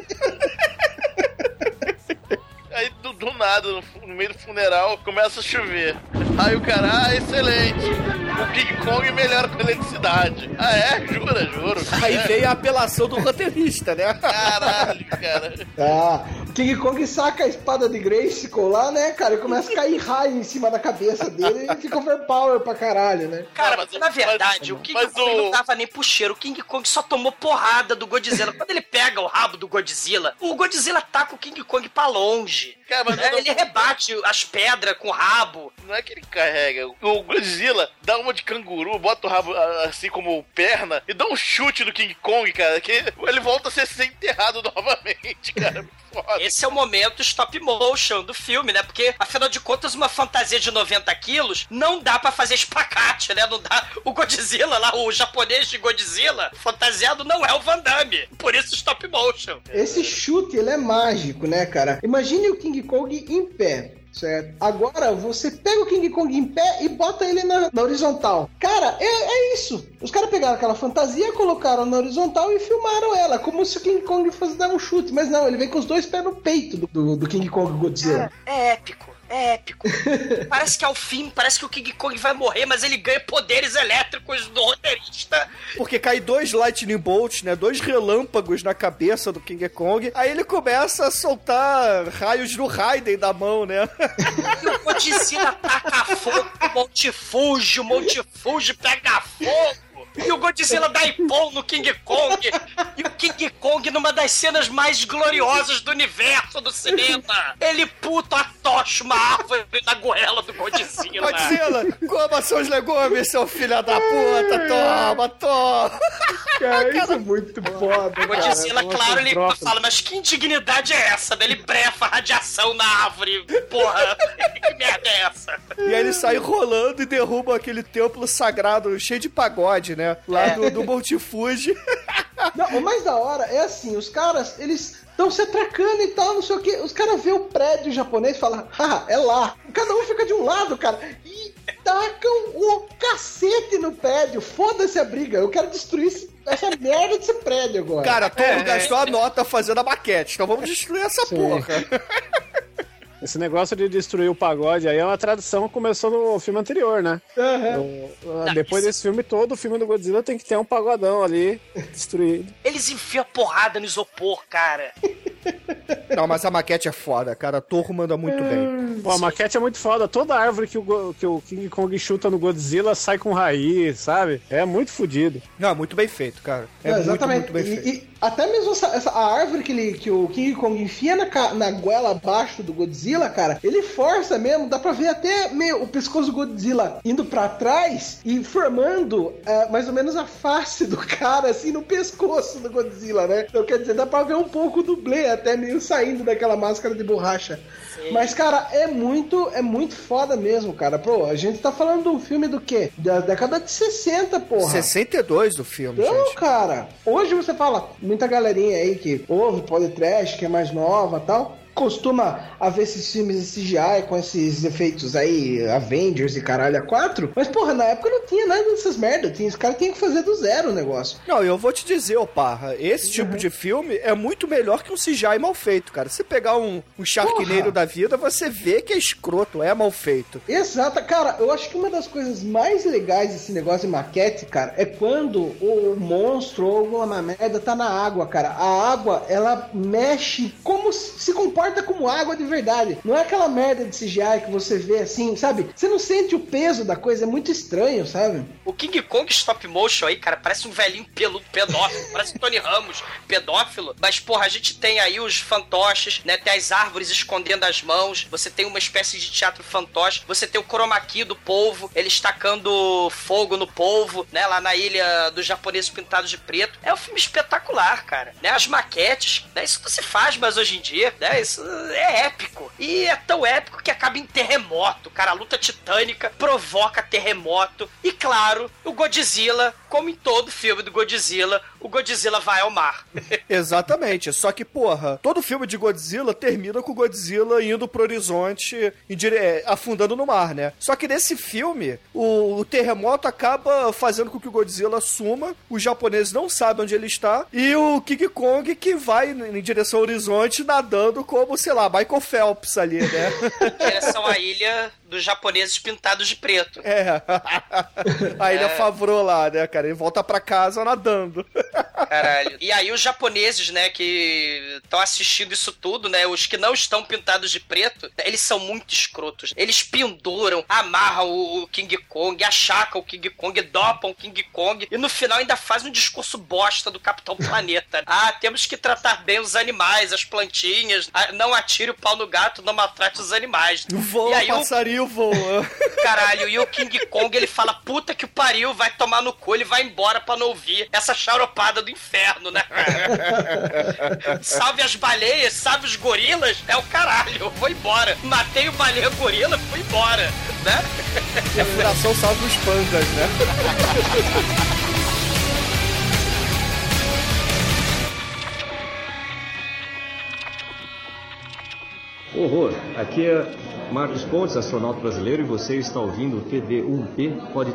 Aí do, do nada, no, no meio do funeral, começa a chover. Aí o cara, ah, excelente. O King Kong melhora com eletricidade. Ah, é? Jura, juro. Aí vem a apelação do roteirista, né? Caralho, cara. Ah, King Kong saca a espada de Grayskull lá, né, cara? E começa a cair raio em cima da cabeça dele e fica overpower pra caralho, né? Cara, mas- na verdade, mas- o King mas Kong o- não tava nem pro cheiro. O King Kong só tomou porrada do Godzilla. Quando ele pega o rabo do Godzilla, o Godzilla taca o King Kong pra longe. Cara, mas né? não- Ele rebate as pedras com o rabo. Não é que ele carrega. O Godzilla dá uma de canguru, bota o rabo assim como perna e dá um chute no King Kong, cara, que ele volta a ser, ser enterrado novamente, cara. Foda. Esse é o momento stop motion do filme, né? Porque, afinal de contas, uma fantasia de 90 quilos não dá pra fazer espacate, né? Não dá. O Godzilla lá, o japonês de Godzilla, fantasiado não é o Van Damme. Por isso stop motion. Esse chute, ele é mágico, né, cara? Imagine o King Kong em pé. Certo. Agora você pega o King Kong em pé e bota ele na, na horizontal. Cara, é, é isso. Os caras pegaram aquela fantasia, colocaram na horizontal e filmaram ela, como se o King Kong fosse dar um chute. Mas não, ele vem com os dois pés no peito do, do, do King Kong Godzilla. É épico. É épico. parece que ao fim, parece que o King Kong vai morrer, mas ele ganha poderes elétricos do roteirista. Porque cai dois lightning bolts, né? Dois relâmpagos na cabeça do King Kong. Aí ele começa a soltar raios do Raiden da mão, né? E o Godzilla taca fogo, Monte Fuji, o Monte Fuji pega fogo. E o Godzilla dá ipom no King Kong. E o King Kong, numa das cenas mais gloriosas do universo do cinema, ele puto atocha uma árvore na goela do Godzilla. Godzilla, coma seus legumes, seu filho da puta! Toma, toma! Cara, isso é muito foda. O Godzilla, Cara, claro, ele troca. fala, mas que indignidade é essa? Daí Ele brefa radiação na árvore. Porra, que merda é essa? E aí ele sai rolando e derruba aquele templo sagrado cheio de pagode, né? Lá do, do Monte Fuji. Não, o mais da hora é assim, os caras, eles estão se atracando e tal, não sei o que. Os caras vê o prédio japonês e falam, ah, é lá. Cada um fica de um lado, cara. E tacam o cacete no prédio. Foda-se a briga. Eu quero destruir esse- essa merda desse prédio agora. Cara, Toro gastou a nota fazendo a maquete, então vamos destruir essa Sim. porra. Esse negócio de destruir o pagode aí é uma tradição que começou no filme anterior, né? O- depois desse filme todo, o filme do Godzilla tem que ter um pagodão ali destruído. Eles enfiam a porrada no isopor, cara. Não, mas a maquete é foda, cara. Toro manda muito bem. Pô, a maquete é muito foda. Toda árvore que o, que o King Kong chuta no Godzilla sai com raiz, sabe? É muito fodido. Não, muito bem feito, cara. É Não, muito, exatamente. muito bem E- feito. e até mesmo essa, essa- a árvore que, ele, que o King Kong enfia na, na goela abaixo do Godzilla, cara, ele força mesmo, dá pra ver até meio o pescoço do Godzilla indo pra trás e formando é, mais ou menos a face do cara, assim, no pescoço do Godzilla, né? Então, quer dizer, dá pra ver um pouco do dublê até meio saindo daquela máscara de borracha. Mas, cara, é muito, é muito foda mesmo, cara. Pô, a gente tá falando de um filme do quê? Da década de 60, porra. 62 do filme, Não, gente. cara. Hoje você fala, muita galerinha aí que ouve podcast, que é mais nova tal, costuma a ver esses filmes em CGI com esses efeitos aí, Avengers e caralho a 4. Mas, porra, na época não tinha nada dessas merdas. Tinha, os caras tinham que fazer do zero o negócio. Não, eu vou te dizer, ô Parra, esse tipo de filme é muito melhor que um CGI mal feito, cara. Se pegar um, um Porra. da vida, você vê que é escroto, é mal feito. Exata, cara, eu acho que uma das coisas mais legais desse negócio de maquete, cara, é quando o monstro ou alguma merda tá na água, cara. A água, ela mexe como se se comporta como água de verdade. Não é aquela merda de CGI que você vê assim, sabe? Você não sente o peso da coisa, é muito estranho, sabe? O King Kong stop motion aí, cara, parece um velhinho peludo pedófilo, parece o Tony Ramos, pedófilo. Mas, porra, a gente tem aí os fantoches, né? Tem as árvores escondendo as mãos, você tem uma espécie de teatro fantoche, você tem o chroma key do polvo, ele estacando fogo no polvo, né? Lá na ilha dos japoneses pintados de preto. É um filme espetacular, cara. Né? As maquetes, né? Isso não se faz mais hoje em dia, né? Isso é épico. E é tão épico que acaba em terremoto, cara. A luta titânica provoca terremoto. E claro, o Godzilla, como em todo filme do Godzilla, o Godzilla vai ao mar. Exatamente. Só que, porra, todo filme de Godzilla termina com o Godzilla indo pro horizonte, dire- é, afundando no mar, né? Só que nesse filme, o, o terremoto acaba fazendo com que o Godzilla suma, os japoneses não sabem onde ele está, e o King Kong que vai em direção ao horizonte nadando como, sei lá, Michael Phelps ali, né? Em direção à ilha dos japoneses pintados de preto. É. A ilha Favreau lá, né, cara? Ele volta pra casa nadando. Caralho. E aí os japoneses, né, que estão assistindo isso tudo, né, os que não estão pintados de preto, eles são muito escrotos. Eles penduram, amarram o King Kong, achacam o King Kong, dopam o King Kong e no final ainda fazem um discurso bosta do Capitão Planeta. Ah, temos que tratar bem os animais, as plantinhas, ah, não atire o pau no gato, não maltrate os animais. Voa, e aí o passarinho voa. Caralho, e o King Kong ele fala: puta que o pariu, vai tomar no cu, ele vai embora pra não ouvir essa charopada do inferno, né? salve as baleias, salve os gorilas, é o caralho, eu vou embora. Matei o baleia gorila, fui embora, né? A Fundação salva os pandas, né? Horror! Aqui é Marcos Pontes, astronauta brasileiro, e você está ouvindo o TV1P Pod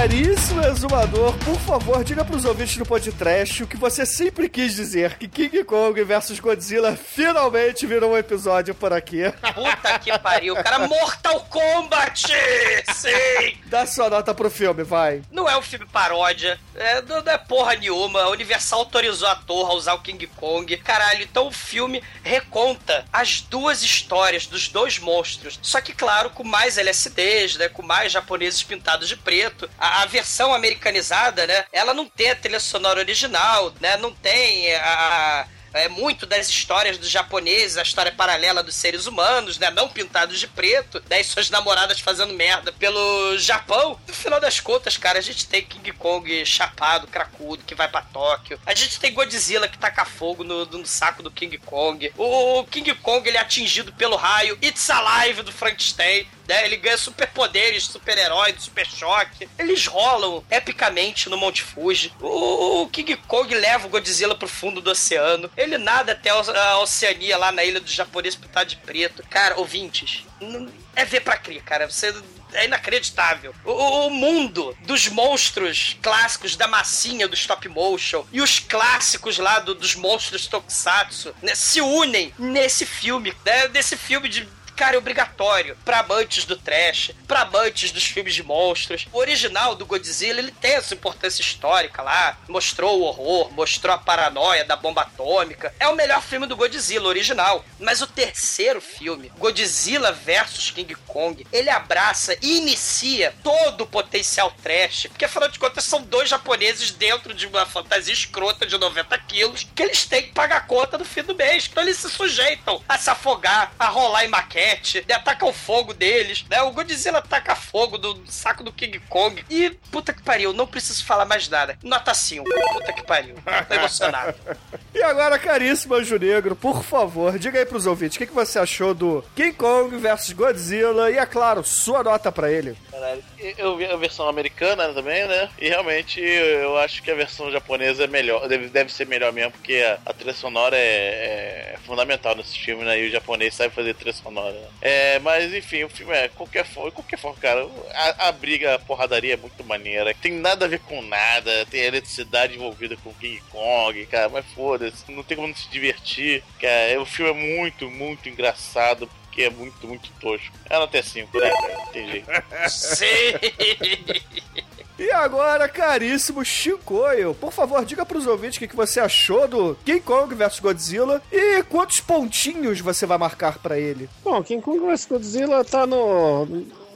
caríssimo exumador, por favor, diga pros ouvintes do podcast o que você sempre quis dizer, que King Kong versus Godzilla finalmente virou um episódio por aqui. Puta que pariu, cara, Mortal Kombat! Sim! Dá sua nota pro filme, vai. Não é um filme paródia, é, não não é porra nenhuma. A Universal autorizou a torre a usar o King Kong. Caralho, então o filme reconta as duas histórias dos dois monstros. Só que, claro, com mais LSDs, né? Com mais japoneses pintados de preto. A, a versão americanizada, né? Ela não tem a trilha sonora original, né? Não tem a. É muito das histórias dos japoneses, a história paralela dos seres humanos, né? Não pintados de preto, né? E suas namoradas fazendo merda pelo Japão. No final das contas, cara, a gente tem King Kong chapado, cracudo, que vai pra Tóquio. A gente tem Godzilla que taca fogo no, no saco do King Kong. O King Kong, ele é atingido pelo raio It's Alive do Frankenstein. Né? Ele ganha superpoderes, super-herói, super choque. Eles rolam epicamente no Monte Fuji. O, o King Kong leva o Godzilla pro fundo do oceano. Ele nada até a Oceania, lá na ilha do japonês pintado de preto. Cara, ouvintes, é ver pra crer, cara. Você é inacreditável. O, o mundo dos monstros clássicos da massinha do stop motion e os clássicos lá do- dos monstros tokusatsu né, se unem nesse filme, né? Nesse filme de cara, é obrigatório pra amantes do trash, pra amantes dos filmes de monstros. O original do Godzilla, ele tem essa importância histórica lá, mostrou o horror, mostrou a paranoia da bomba atômica. É o melhor filme do Godzilla original. Mas o terceiro filme, Godzilla vs King Kong, ele abraça e inicia todo o potencial trash, porque afinal de contas são dois japoneses dentro de uma fantasia escrota de 90 quilos que eles têm que pagar a conta no fim do mês. Então eles se sujeitam a se afogar, a rolar em maquete, né? ataca o fogo deles, né? O Godzilla ataca fogo do saco do King Kong. E puta que pariu, não preciso falar mais nada. Nota 5. Puta que pariu. Tô emocionado. E agora, caríssimo Anjo Negro, por favor, diga aí pros ouvintes, o que, que você achou do King Kong versus Godzilla e, é claro, sua nota pra ele. Caralho. Eu vi a versão americana também, né? E realmente eu acho que a versão japonesa é melhor. Deve, deve ser melhor mesmo, porque a, a trilha sonora é, é fundamental nesse filme, né? E o japonês sabe fazer trilha sonora. né? É, mas enfim, o filme é qualquer forma, qualquer forma, cara. A, a briga, a porradaria é muito maneira. Tem nada a ver com nada. Tem eletricidade envolvida com King Kong, cara. Mas foda-se, não tem como não se divertir. Cara, o filme é muito, muito engraçado. Porque é muito, muito tosco. Ela até 5, né, jeito. Sim! E agora, caríssimo Chicoio, por favor, diga pros ouvintes o que, que você achou do King Kong versus Godzilla e quantos pontinhos você vai marcar pra ele. Bom, King Kong vs Godzilla tá no,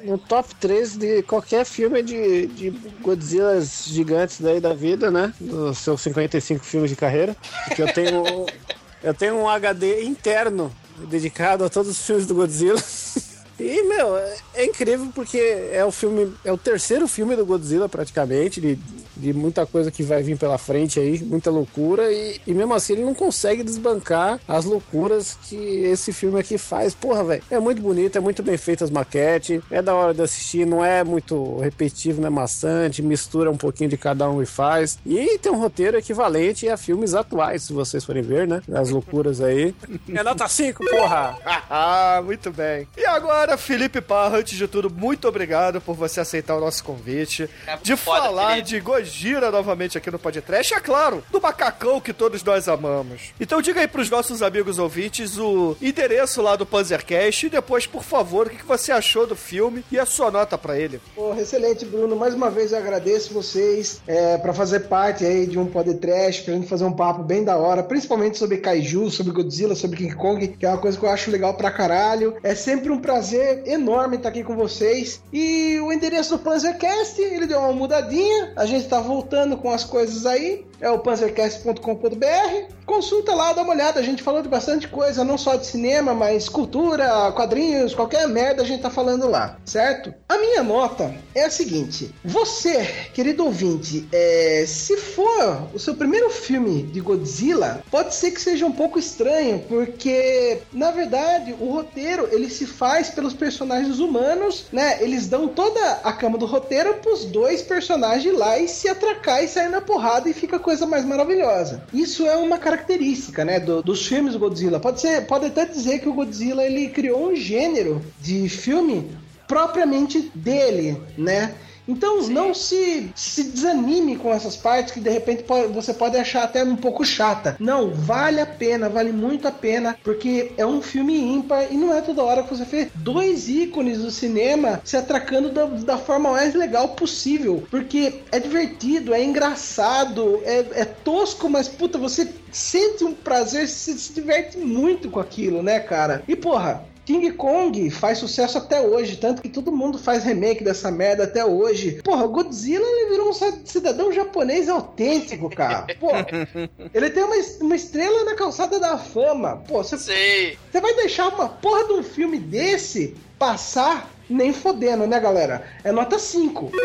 no top 3 de qualquer filme de, de Godzillas gigantes daí da vida, né? Dos seus 55 filmes de carreira. Porque eu tenho, eu tenho um HD interno dedicado a todos os filmes do Godzilla. E, meu, é, é incrível porque é o filme, é o terceiro filme do Godzilla, praticamente, de, de muita coisa que vai vir pela frente aí, muita loucura, e, e mesmo assim ele não consegue desbancar as loucuras que esse filme aqui faz. Porra, velho, é muito bonito, é muito bem feito as maquetes, é da hora de assistir, não é muito repetitivo, não é maçante, mistura um pouquinho de cada um e faz. E tem um roteiro equivalente a filmes atuais, se vocês forem ver, né? As loucuras aí. É nota 5, porra! ah, muito bem. E agora, Felipe Parra, antes de tudo, muito obrigado por você aceitar o nosso convite. É de foda, falar Felipe. de Gojira novamente aqui no podcast. É claro, do macacão que todos nós amamos. Então diga aí pros nossos amigos ouvintes o endereço lá do Panzercast e depois, por favor, o que você achou do filme e a sua nota pra ele. Porra, excelente, Bruno. Mais uma vez eu agradeço vocês é, para fazer parte aí de um podcast, pra gente fazer um papo bem da hora, principalmente sobre Kaiju, sobre Godzilla, sobre King Kong, que é uma coisa que eu acho legal pra caralho. É sempre um prazer enorme estar aqui com vocês. E o endereço do Panzercast, ele deu uma mudadinha, a gente tá voltando com as coisas aí. É o panzercast.com.br. Consulta lá, dá uma olhada. A gente falou de bastante coisa, não só de cinema, mas cultura, quadrinhos, qualquer merda a gente tá falando lá, certo? A minha nota é a seguinte: você, querido ouvinte, é, se for o seu primeiro filme de Godzilla, pode ser que seja um pouco estranho, porque na verdade o roteiro ele se faz pelos personagens humanos, né? Eles dão toda a cama do roteiro pros dois personagens lá e se atracar e sair na porrada e fica a coisa mais maravilhosa. Isso é uma característica, né, do- dos filmes Godzilla. Pode ser, pode até dizer que o Godzilla ele criou um gênero de filme propriamente dele, né? Então não se, se desanime com essas partes que de repente pode- você pode achar até um pouco chata. Não, vale a pena, vale muito a pena, porque é um filme ímpar e não é toda hora que você vê dois ícones do cinema se atracando da, da forma mais legal possível. Porque é divertido, é engraçado, é, é tosco, mas puta, você sente um prazer, se, se diverte muito com aquilo, né, cara? E porra, King Kong faz sucesso até hoje, tanto que todo mundo faz remake dessa merda até hoje. Porra, o Godzilla ele virou um cidadão japonês autêntico, cara. Porra, ele tem uma, uma estrela na calçada da fama. Pô, você vai deixar uma porra de um filme desse passar? Nem fodendo, né, galera? É nota 5.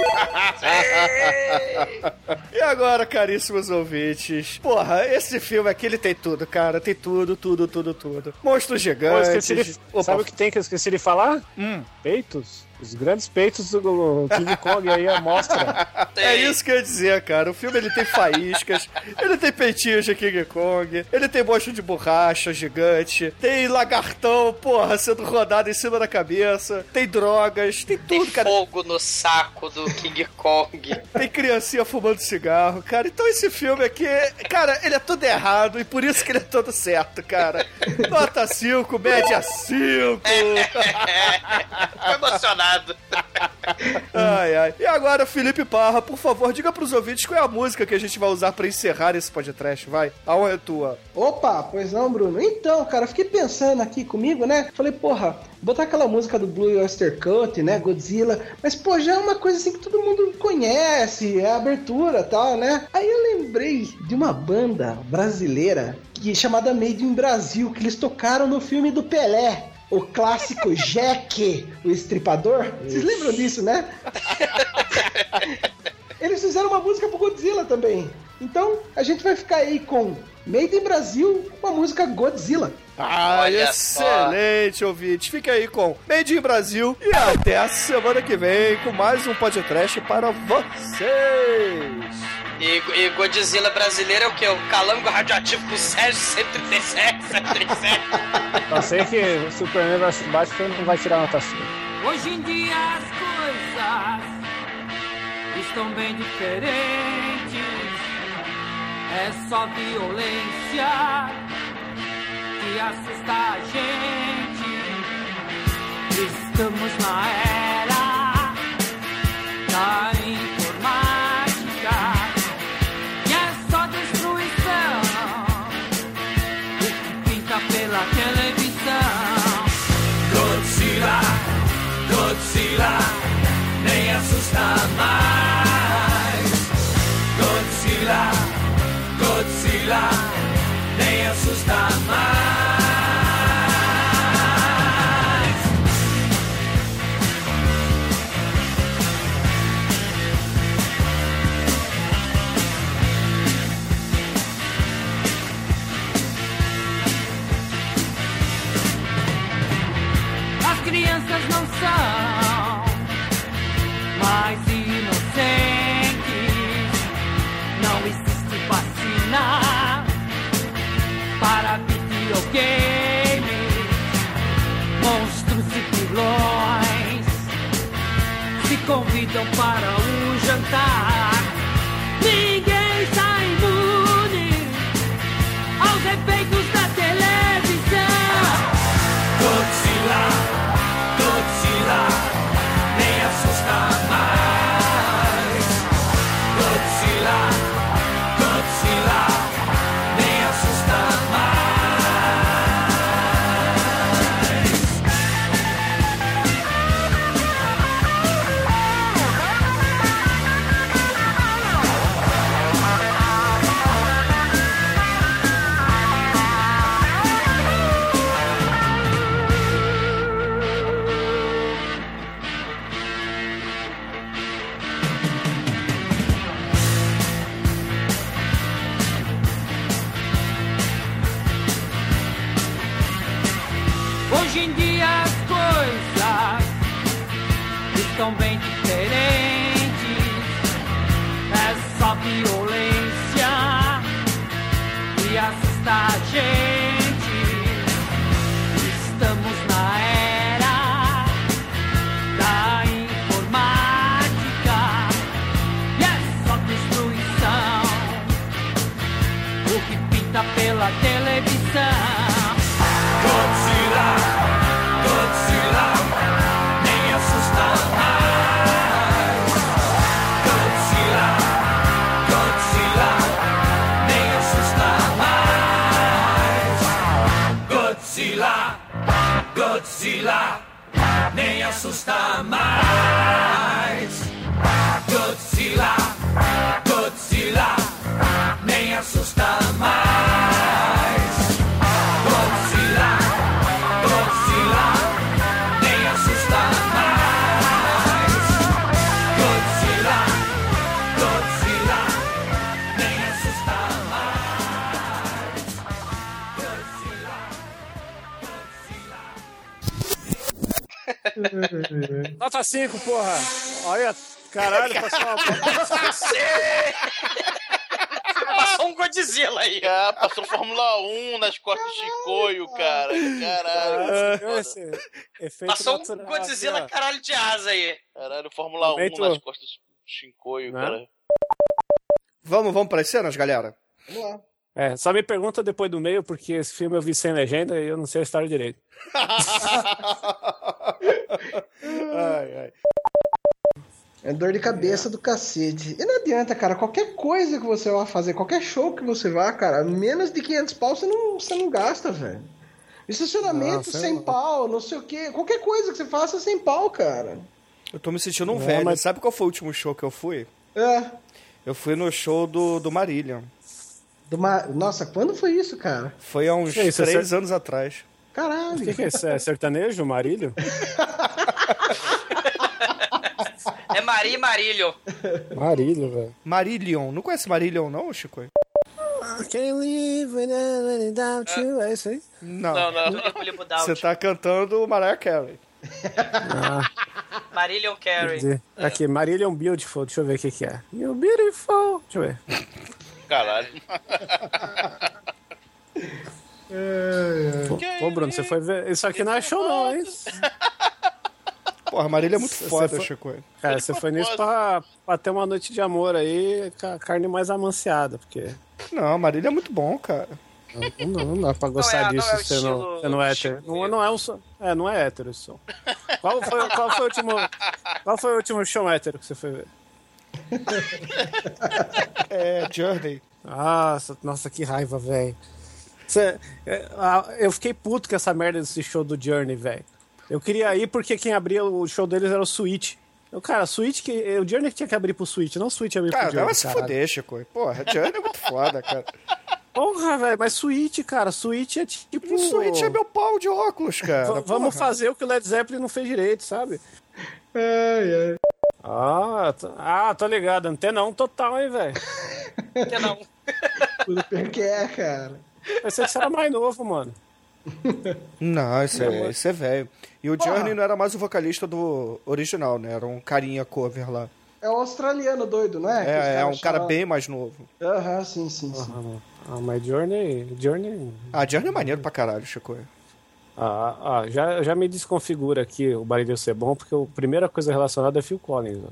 E agora, caríssimos ouvintes, porra, esse filme aqui ele tem tudo, cara. Tem tudo, tudo, tudo, tudo. Monstros Pô, gigantes. esqueci de- Sabe o que tem que eu esqueci de falar? Hum. Peitos. Os grandes peitos do King Kong aí, a mostra. É isso que eu ia dizer, cara. O filme ele tem faíscas, ele tem peitinhos de King Kong, ele tem monstro de borracha gigante, tem lagartão, porra, sendo rodado em cima da cabeça, tem drogas, tem Tem tudo, cara. fogo no saco do King Kong. Tem criancinha fumando cigarro, cara. Então esse filme aqui, cara, ele é tudo errado e por isso que ele é todo certo, cara. Nota 5, média 5. Tô emocionado. Ai, ai. E agora, Felipe Parra, por favor, diga pros ouvintes qual é a música que a gente vai usar pra encerrar esse podcast, vai? A honra é tua. Opa, pois não, Bruno. Então, cara, eu fiquei pensando aqui comigo, né? Falei, porra, botar aquela música do Blue Oyster Cult, né? Godzilla. Mas, pô, já é uma coisa assim que todo mundo conhece, é a abertura e tal, né? Aí eu lembrei de uma banda brasileira que chamada Made in Brasil, que eles tocaram no filme do Pelé. O clássico Jack, o estripador. Vocês lembram disso, né? Eles fizeram uma música pro Godzilla também. Então, a gente vai ficar aí com Made in Brasil, uma música Godzilla. Ah, Olha excelente, ouvinte. Fica aí com Made in Brasil e até a semana que vem com mais um podcast para vocês. E, Godzilla brasileiro é o quê? O calango radioativo com Sérgio 137, 137. Só sei que o Superman vs Batman não vai tirar nota 5. Hoje em dia as coisas estão bem diferentes. É só violência que assusta a gente. Estamos na era da Godzilla, nem assusta mais. Videogames, monstros e vilões. convidam para um jantar. Ninguém sai imune aos efeitos da televisão. Godzilla, diferentes. É só violência Nota 5, porra. Olha, caralho, passou uma. Passou um Godzilla aí. Ah, passou Fórmula 1 nas costas de Chicoio, cara. Caralho. Esse efeito Passou um natural Godzilla aqui, ó. caralho de asa aí. Caralho, Fórmula 1 Momento- nas costas de Chicoio, Né? cara. Vamos, vamos para as cenas, galera? Vamos lá. É, só me pergunta depois do meio, porque esse filme eu vi sem legenda e eu não sei a história direito. ai, ai. É dor de cabeça do cacete. E não adianta, cara. Qualquer coisa que você vá fazer, qualquer show que você vá, cara, menos de 500 pau você não, você não gasta, velho. Estacionamento é sem louco. pau, não sei o quê. Qualquer coisa que você faça é sem pau, cara. Eu tô me sentindo um Não, velho. mas- Sabe qual foi o último show que eu fui? É. Eu fui no show do, do Marillion. Do ma- Nossa, quando foi isso, cara? Foi há uns isso, é três cer- anos atrás. O Caralho. que, que é isso? É sertanejo, marílio? É Maria e Marílio. Marílio, velho. Marillion. Não conhece Marillion, não, Chico? Can't live without you, é isso aí? Não. Não, não. Você tá cantando Mariah Carey. Marillion Carey. Aqui, Marílion Beautiful, deixa eu ver o que que é. You beautiful, deixa eu ver. Caralho. Pô, pô, Bruno, você foi ver. Isso aqui não é show, não, hein? Porra, Marília é muito Você foda, foi- Chico. Cara, você foi nisso pra, pra ter uma noite de amor aí, com a carne mais amanciada, porque. Não, Marília é muito bom, cara. Não, não, não dá pra gostar Não é- não disso é o sendo, estilo sendo hétero. Não, não é um som. É, não é hétero esse som. Qual foi, qual foi o último. Qual foi o último show hétero que você foi ver? É Journey. Nossa, nossa, que raiva, velho. É, Eu fiquei puto com essa merda desse show do Journey, velho. Eu queria ir porque quem abria o show deles era o Switch. Eu, cara, Switch que. O Journey que tinha que abrir pro Switch, não o Switch abrir Cara, pro Journey. vai se foder, Chico. Porra, Journey é muito foda, cara. Porra, velho, mas Switch, cara, Switch é tipo. O Switch é meu pau de óculos, cara. V- Vamos porra. fazer o que o Led Zeppelin não fez direito, sabe? Ai, ai. Ah, tô, ah, tô ligado. Antenão total, hein, velho. Que não. Tudo pior que é, cara. Pensei que você era mais novo, mano. Não, isso é, isso é velho. E o Porra. Journey não era mais o vocalista do original, né? Era um carinha cover lá. É o australiano doido, não é? É, é um cara chamam- bem mais novo. Aham, sim, sim, sim. Ah, mas Journey. Journey. Ah, Journey é maneiro pra caralho, Chico. Ah, ah, já, já me desconfigura aqui o barulho ser bom, porque a primeira coisa relacionada é Phil Collins. Né?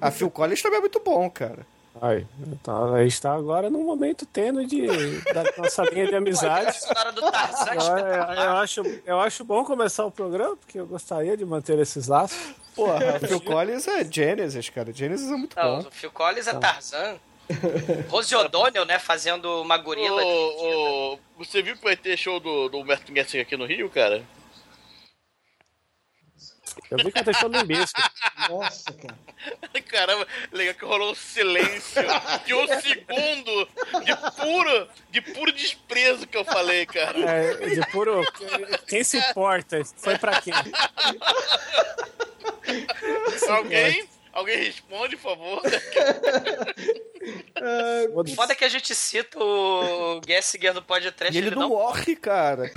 A Phil Collins também é muito bom, cara. Aí, tá, a gente tá agora num momento tênue de, da nossa linha de amizade. Tarzan, Eu, eu- acho, eu acho bom começar o programa, porque eu gostaria de manter esses laços. Porra, a Phil Collins é Genesis, cara. Genesis é muito Não, bom. o Phil Collins é Tarzan. Rose O'Donnell, né, fazendo uma gorila. Ô, ô, você viu que vai ter show do, do Humberto Gessing aqui no Rio, cara? Eu vi que aconteceu no Limbisko. Nossa, cara. Caramba, legal que rolou um silêncio de um segundo de puro, de puro desprezo que eu falei, cara. É, de puro. Quem se importa? Foi pra quem? Alguém? Alguém responde, por favor? O foda é que a gente cita o Gessinger no podcast. E ele não morre, cara.